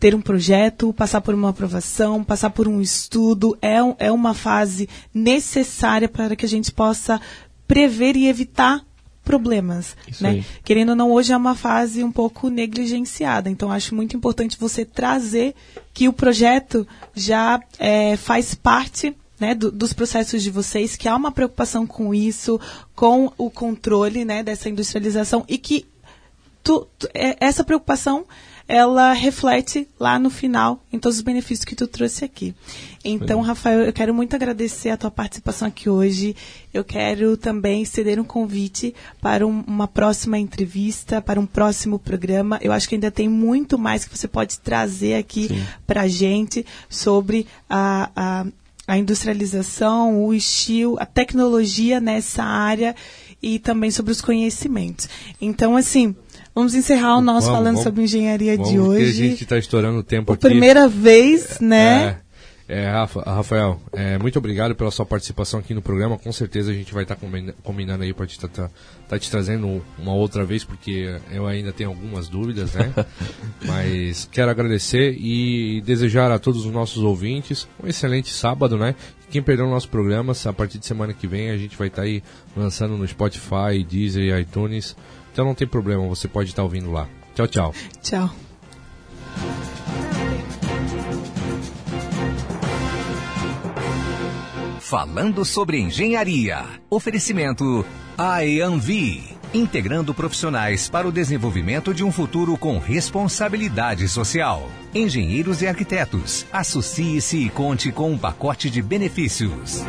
ter um projeto, passar por uma aprovação, passar por um estudo, é, um, é uma fase necessária para que a gente possa prever e evitar problemas, Isso né? aí. Querendo ou não, hoje é uma fase um pouco negligenciada. Então, acho muito importante você trazer que o projeto já é, faz parte né, do- dos processos de vocês, que há uma preocupação com isso, com o controle né, dessa industrialização e que tu- tu- é- essa preocupação ela reflete lá no final em todos os benefícios que tu trouxe aqui. Então, Rafael, eu quero muito agradecer a tua participação aqui hoje. Eu quero também estender um convite para um- uma próxima entrevista, para um próximo programa. Eu acho que ainda tem muito mais que você pode trazer aqui para a gente sobre a, a, a industrialização, o estilo, a tecnologia nessa área e também sobre os conhecimentos. Então, assim, vamos encerrar o nosso Vamos, falando vamos. sobre engenharia Vamos, de porque hoje. a gente está estourando o tempo Por aqui. primeira vez, né? É, é, Rafa, Rafael, é, muito obrigado pela sua participação aqui no programa. Com certeza a gente vai estar combinando aí para estar tá, tá te trazendo uma outra vez, porque eu ainda tenho algumas dúvidas, né? Mas quero agradecer e desejar a todos os nossos ouvintes um excelente sábado, né? Quem perdeu o nosso programa, a partir de semana que vem a gente vai estar aí lançando no Spotify, Deezer e iTunes. Então não tem problema, você pode estar ouvindo lá. Tchau, tchau. Tchau. Falando sobre engenharia. Oferecimento IAMV. Integrando profissionais para o desenvolvimento de um futuro com responsabilidade social. Engenheiros e arquitetos. Associe-se e conte com um pacote de benefícios.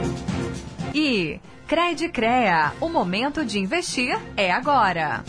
E Crede Crea, o momento de investir é agora.